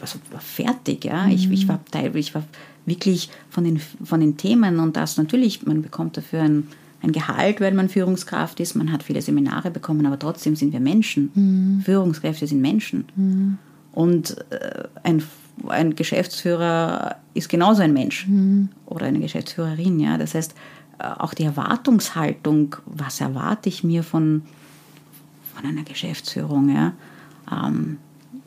also fertig, ja. Mhm. Ich, ich war teilweise, ich war wirklich von den, von den Themen und das natürlich, man bekommt dafür ein, ein Gehalt, weil man Führungskraft ist, man hat viele Seminare bekommen, aber trotzdem sind wir Menschen. Mhm. Führungskräfte sind Menschen. Mhm. Und äh, ein ein Geschäftsführer ist genauso ein Mensch mhm. oder eine Geschäftsführerin. Ja? Das heißt, äh, auch die Erwartungshaltung, was erwarte ich mir von, von einer Geschäftsführung, ja? Ähm,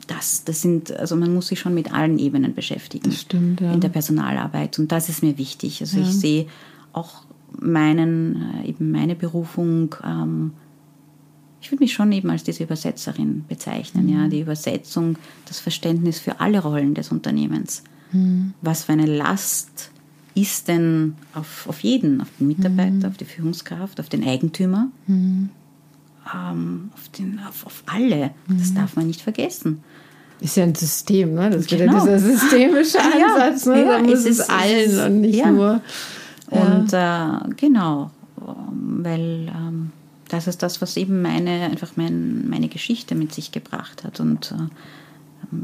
das, das sind, also man muss sich schon mit allen Ebenen beschäftigen das stimmt, ja. in der Personalarbeit und das ist mir wichtig. Also ja. ich sehe auch meinen, äh, eben meine Berufung ähm, ich würde mich schon eben als diese Übersetzerin bezeichnen, mhm. ja, die Übersetzung, das Verständnis für alle Rollen des Unternehmens. Mhm. Was für eine Last ist denn auf, auf jeden, auf den Mitarbeiter, mhm. auf die Führungskraft, auf den Eigentümer, mhm. ähm, auf, den, auf, auf alle. Das mhm. darf man nicht vergessen. Ist ja ein System, ne? Das ist genau. wieder dieser systemische Ansatz, ne? Ja, da muss es, es allen und nicht ja. nur. Und äh, genau, weil ähm, das ist das, was eben meine, einfach mein, meine Geschichte mit sich gebracht hat. Und äh,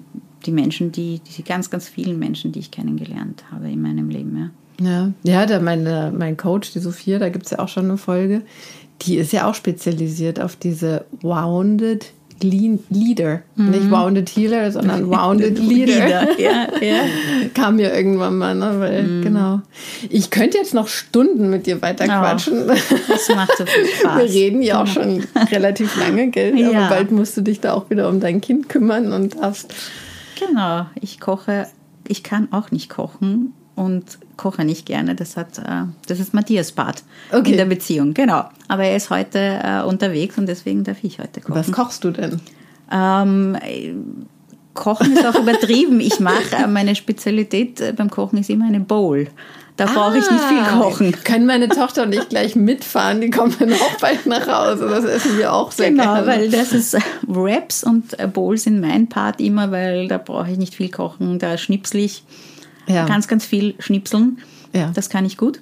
die Menschen, die, die ganz, ganz vielen Menschen, die ich kennengelernt habe in meinem Leben. Ja. Ja, ja da meine, mein Coach, die Sophia, da gibt es ja auch schon eine Folge, die ist ja auch spezialisiert auf diese Wounded Leader. Mhm. Nicht Wounded Healer, sondern Wounded Leader. Leader. Ja, ja. Kam mir irgendwann mal, ne? Weil, mhm. genau. Ich könnte jetzt noch Stunden mit dir weiter quatschen. Oh, das macht so viel Spaß. Wir reden ja auch schon relativ lange, gell? Ja. Aber bald musst du dich da auch wieder um dein Kind kümmern und darfst. Genau. Ich koche. Ich kann auch nicht kochen und koche nicht gerne. Das, hat, äh, das ist Matthias Part okay. in der Beziehung, genau. Aber er ist heute äh, unterwegs und deswegen darf ich heute kochen. Was kochst du denn? Ähm, kochen ist auch übertrieben. Ich mache äh, meine Spezialität äh, beim Kochen ist immer eine Bowl. Da ah, brauche ich nicht viel ah, kochen. Können meine Tochter und ich gleich mitfahren? Die kommen dann auch bald nach Hause. Das essen wir auch sehr genau, gerne. weil das ist Wraps und Bowls sind mein Part immer, weil da brauche ich nicht viel kochen. Da schnipsel ich ja. ganz, ganz viel schnipseln. Ja. Das kann ich gut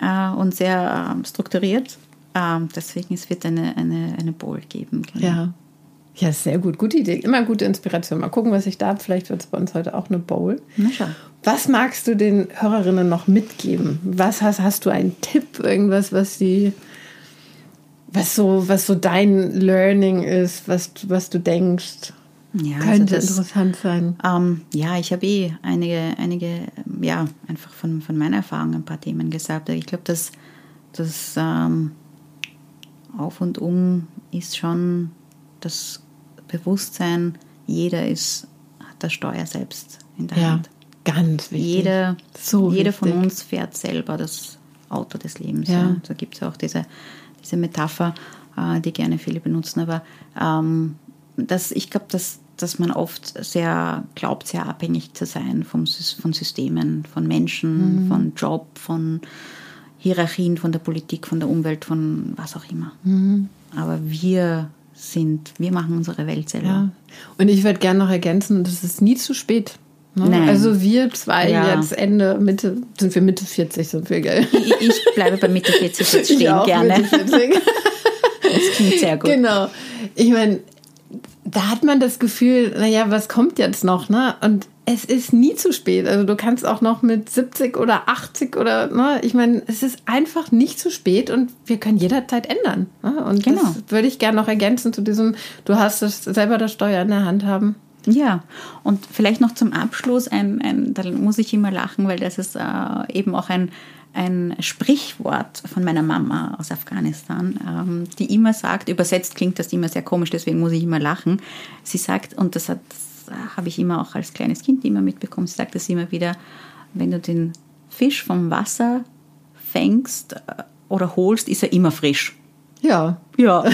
äh, und sehr äh, strukturiert. Ähm, deswegen es wird eine, eine, eine Bowl geben. Genau. Ja. Ja, sehr gut. Gute Idee. Immer gute Inspiration. Mal gucken, was ich da habe. Vielleicht wird es bei uns heute auch eine Bowl. Na schau. Was magst du den Hörerinnen noch mitgeben? Was hast, hast du einen Tipp, irgendwas, was sie, was so, was so dein Learning ist, was, was du denkst? Ja, Könnte also das, interessant sein. Ähm, ja, ich habe eh einige, einige, ja, einfach von, von meiner Erfahrung ein paar Themen gesagt. Ich glaube, dass das ähm, Auf und Um ist schon das Bewusstsein, jeder ist, hat das Steuer selbst in der Ja, Hand. ganz wichtig. Jeder, So jeder von wichtig. uns fährt selber das Auto des Lebens. Ja. Ja. Da gibt es auch diese, diese Metapher, äh, die gerne viele benutzen. Aber ähm, das, ich glaube, dass, dass man oft sehr glaubt, sehr abhängig zu sein vom, von Systemen, von Menschen, Mhm. von Job, von Hierarchien, von der Politik, von der Umwelt, von was auch immer. Mhm. Aber wir sind, wir machen unsere Welt selber. Ja. Und ich würde gerne noch ergänzen, das ist nie zu spät. Ne? Also wir zwei Ja. jetzt Ende, Mitte, sind wir Mitte 40, sind wir, gell? Ich, ich bleibe bei Mitte 40 jetzt Ich stehen auch, gerne. Mitte 40. Das klingt sehr gut. Genau. Ich meine, da hat man das Gefühl, naja, was kommt jetzt noch, ne? Und es ist nie zu spät. Also du kannst auch noch mit 70 oder 80 oder, ne? Ich meine, es ist einfach nicht zu spät und wir können jederzeit ändern. Ne? Und Genau. das würde ich gerne noch ergänzen zu diesem, du hast das selber das Steuer in der Hand haben. Ja, und vielleicht noch zum Abschluss, ein, ein, da muss ich immer lachen, weil das ist äh, eben auch ein, ein Sprichwort von meiner Mama aus Afghanistan, ähm, die immer sagt, übersetzt klingt das immer sehr komisch, deswegen muss ich immer lachen. Sie sagt, und das, hat- habe ich immer auch als kleines Kind immer mitbekommen, sie sagt das immer wieder, wenn du den Fisch vom Wasser fängst äh, oder holst, ist er immer frisch. Ja. Ja.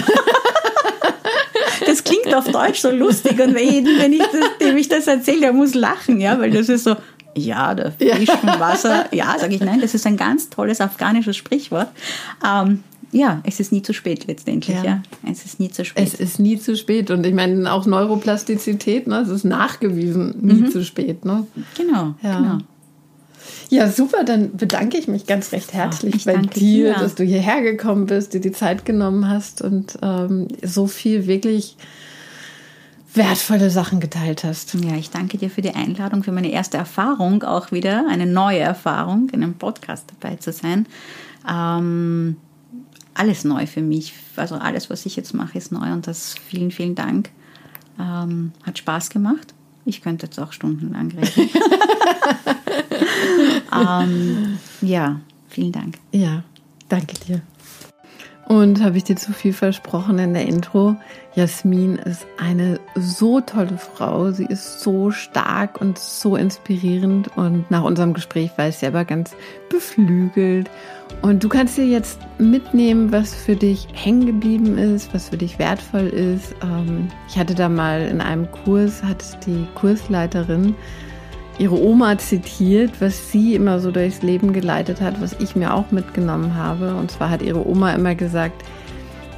Das klingt auf Deutsch so lustig und wenn, wenn ich das, dem ich das erzähle, der muss lachen, ja, weil das ist so, ja, der Fisch vom Wasser, ja, sage ich nein, das ist ein ganz tolles afghanisches Sprichwort. Ähm, ja, es ist nie zu spät letztendlich, Ja. ja. Es ist nie zu spät. Es ist nie zu spät. Und ich meine, auch Neuroplastizität, ne? Es ist nachgewiesen, nie zu spät, ne? genau, Ja. genau. Ja, super. Dann bedanke ich mich ganz recht herzlich ich bei dir, dir. dass du hierher gekommen bist, dir die Zeit genommen hast und ähm, so viel wirklich wertvolle Sachen geteilt hast. Ja, ich danke dir für die Einladung, für meine erste Erfahrung auch wieder, eine neue Erfahrung, in einem Podcast dabei zu sein. Ähm, alles neu für mich. Also alles, was ich jetzt mache, ist neu und das vielen, vielen Dank. Ähm, hat Spaß gemacht. Ich könnte jetzt auch stundenlang reden. ähm, ja, vielen Dank. Ja, danke dir. Und habe ich dir zu viel versprochen in der Intro? Jasmin ist eine so tolle Frau. Sie ist so stark und so inspirierend. Und nach unserem Gespräch war ich selber ganz beflügelt. Und du kannst dir jetzt mitnehmen, was für dich hängen geblieben ist, was für dich wertvoll ist. Ähm, Ich hatte da mal in einem Kurs, hat die Kursleiterin ihre Oma zitiert, was sie immer so durchs Leben geleitet hat, was ich mir auch mitgenommen habe. Und zwar hat ihre Oma immer gesagt,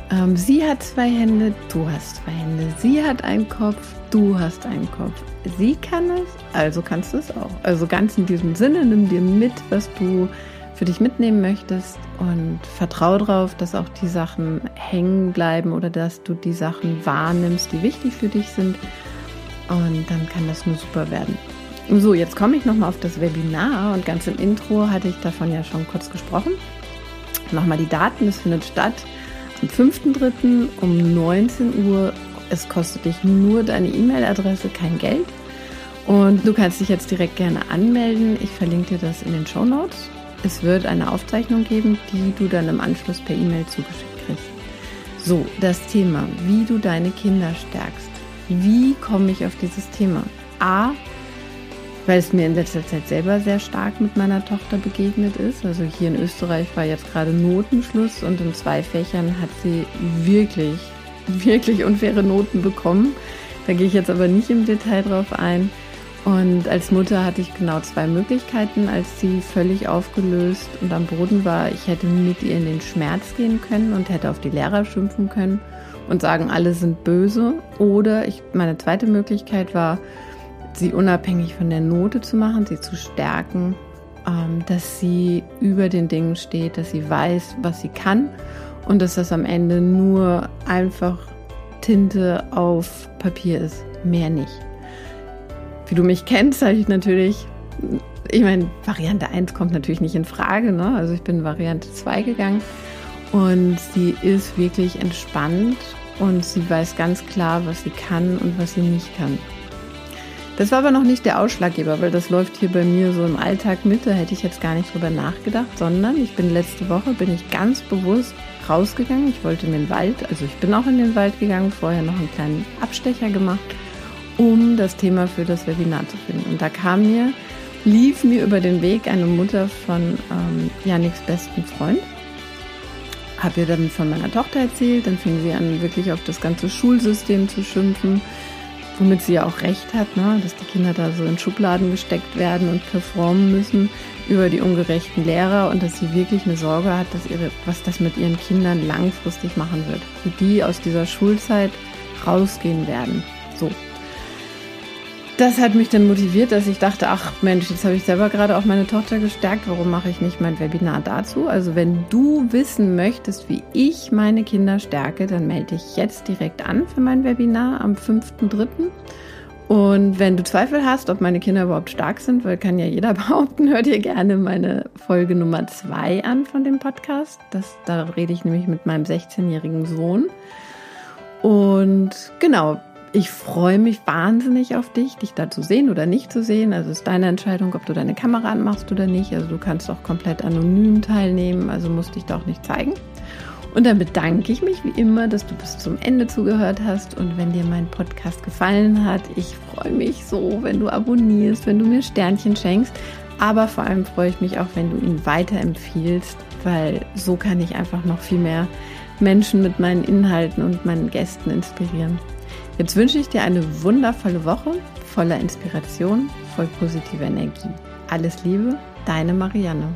ähm, sie hat zwei Hände, du hast zwei Hände. Sie hat einen Kopf, du hast einen Kopf. Sie kann es, also kannst du es auch. Also ganz in diesem Sinne, nimm dir mit, was du für dich mitnehmen möchtest und vertrau darauf, dass auch die Sachen hängen bleiben oder dass du die Sachen wahrnimmst, die wichtig für dich sind. Und dann kann das nur super werden. So, jetzt komme ich nochmal auf das Webinar und ganz im Intro hatte ich davon ja schon kurz gesprochen. Nochmal die Daten, es findet statt am 5.3. um 19 Uhr. Es kostet dich nur deine E-Mail-Adresse, kein Geld. Und du kannst dich jetzt direkt gerne anmelden. Ich verlinke dir das in den Show Notes. Es wird eine Aufzeichnung geben, die du dann im Anschluss per E-Mail zugeschickt kriegst. So, das Thema, wie du deine Kinder stärkst. Wie komme ich auf dieses Thema? A, weil es mir in letzter Zeit selber sehr stark mit meiner Tochter begegnet ist. Also hier in Österreich war jetzt gerade Notenschluss und in zwei Fächern hat sie wirklich, wirklich unfaire Noten bekommen. Da gehe ich jetzt aber nicht im Detail drauf ein. Und als Mutter hatte ich genau zwei Möglichkeiten, als sie völlig aufgelöst und am Boden war. Ich hätte mit ihr in den Schmerz gehen können und hätte auf die Lehrer schimpfen können und sagen, alle sind böse. Oder ich, meine zweite Möglichkeit war, sie unabhängig von der Note zu machen, sie zu stärken, ähm, dass sie über den Dingen steht, dass sie weiß, was sie kann und dass das am Ende nur einfach Tinte auf Papier ist. Mehr nicht. Wie du mich kennst, habe ich natürlich, ich meine, Variante 1 kommt natürlich nicht in Frage. Ne? Also ich bin Variante 2 gegangen und sie ist wirklich entspannt und sie weiß ganz klar, was sie kann und was sie nicht kann. Das war aber noch nicht der Ausschlaggeber, weil das läuft hier bei mir so im Alltag mit. Da hätte ich jetzt gar nicht drüber nachgedacht, sondern ich bin letzte Woche, bin ich ganz bewusst rausgegangen. Ich wollte in den Wald, also ich bin auch in den Wald gegangen, vorher noch einen kleinen Abstecher gemacht, um das Thema für das Webinar zu finden. Und da kam mir, lief mir über den Weg eine Mutter von ähm, Janiks besten Freund. Habe ihr dann von meiner Tochter erzählt, dann fing sie an, wirklich auf das ganze Schulsystem zu schimpfen womit sie ja auch recht hat, ne? dass die Kinder da so in Schubladen gesteckt werden und performen müssen über die ungerechten Lehrer und dass sie wirklich eine Sorge hat, dass ihre, was das mit ihren Kindern langfristig machen wird, wie die aus dieser Schulzeit rausgehen werden. So, das hat mich dann motiviert, dass ich dachte, ach Mensch, jetzt habe ich selber gerade auch meine Tochter gestärkt, warum mache ich nicht mein Webinar dazu? Also wenn du wissen möchtest, wie ich meine Kinder stärke, dann melde dich jetzt direkt an für mein Webinar am 5.3. Und wenn du Zweifel hast, ob meine Kinder überhaupt stark sind, weil kann ja jeder behaupten, hör dir gerne meine Folge Nummer 2 an von dem Podcast. Das, da rede ich nämlich mit meinem 16-jährigen Sohn. Und genau, ich freue mich wahnsinnig auf dich, dich da zu sehen oder nicht zu sehen. Also ist deine Entscheidung, ob du deine Kamera anmachst oder nicht. Also du kannst auch komplett anonym teilnehmen, also musst dich da auch nicht zeigen. Und dann bedanke ich mich wie immer, dass du bis zum Ende zugehört hast. Und wenn dir mein Podcast gefallen hat, ich freue mich so, wenn du abonnierst, wenn du mir Sternchen schenkst. Aber vor allem freue ich mich auch, wenn du ihn weiterempfiehlst, weil so kann ich einfach noch viel mehr Menschen mit meinen Inhalten und meinen Gästen inspirieren. Jetzt wünsche ich dir eine wundervolle Woche voller Inspiration, voll positiver Energie. Alles Liebe, deine Marianne.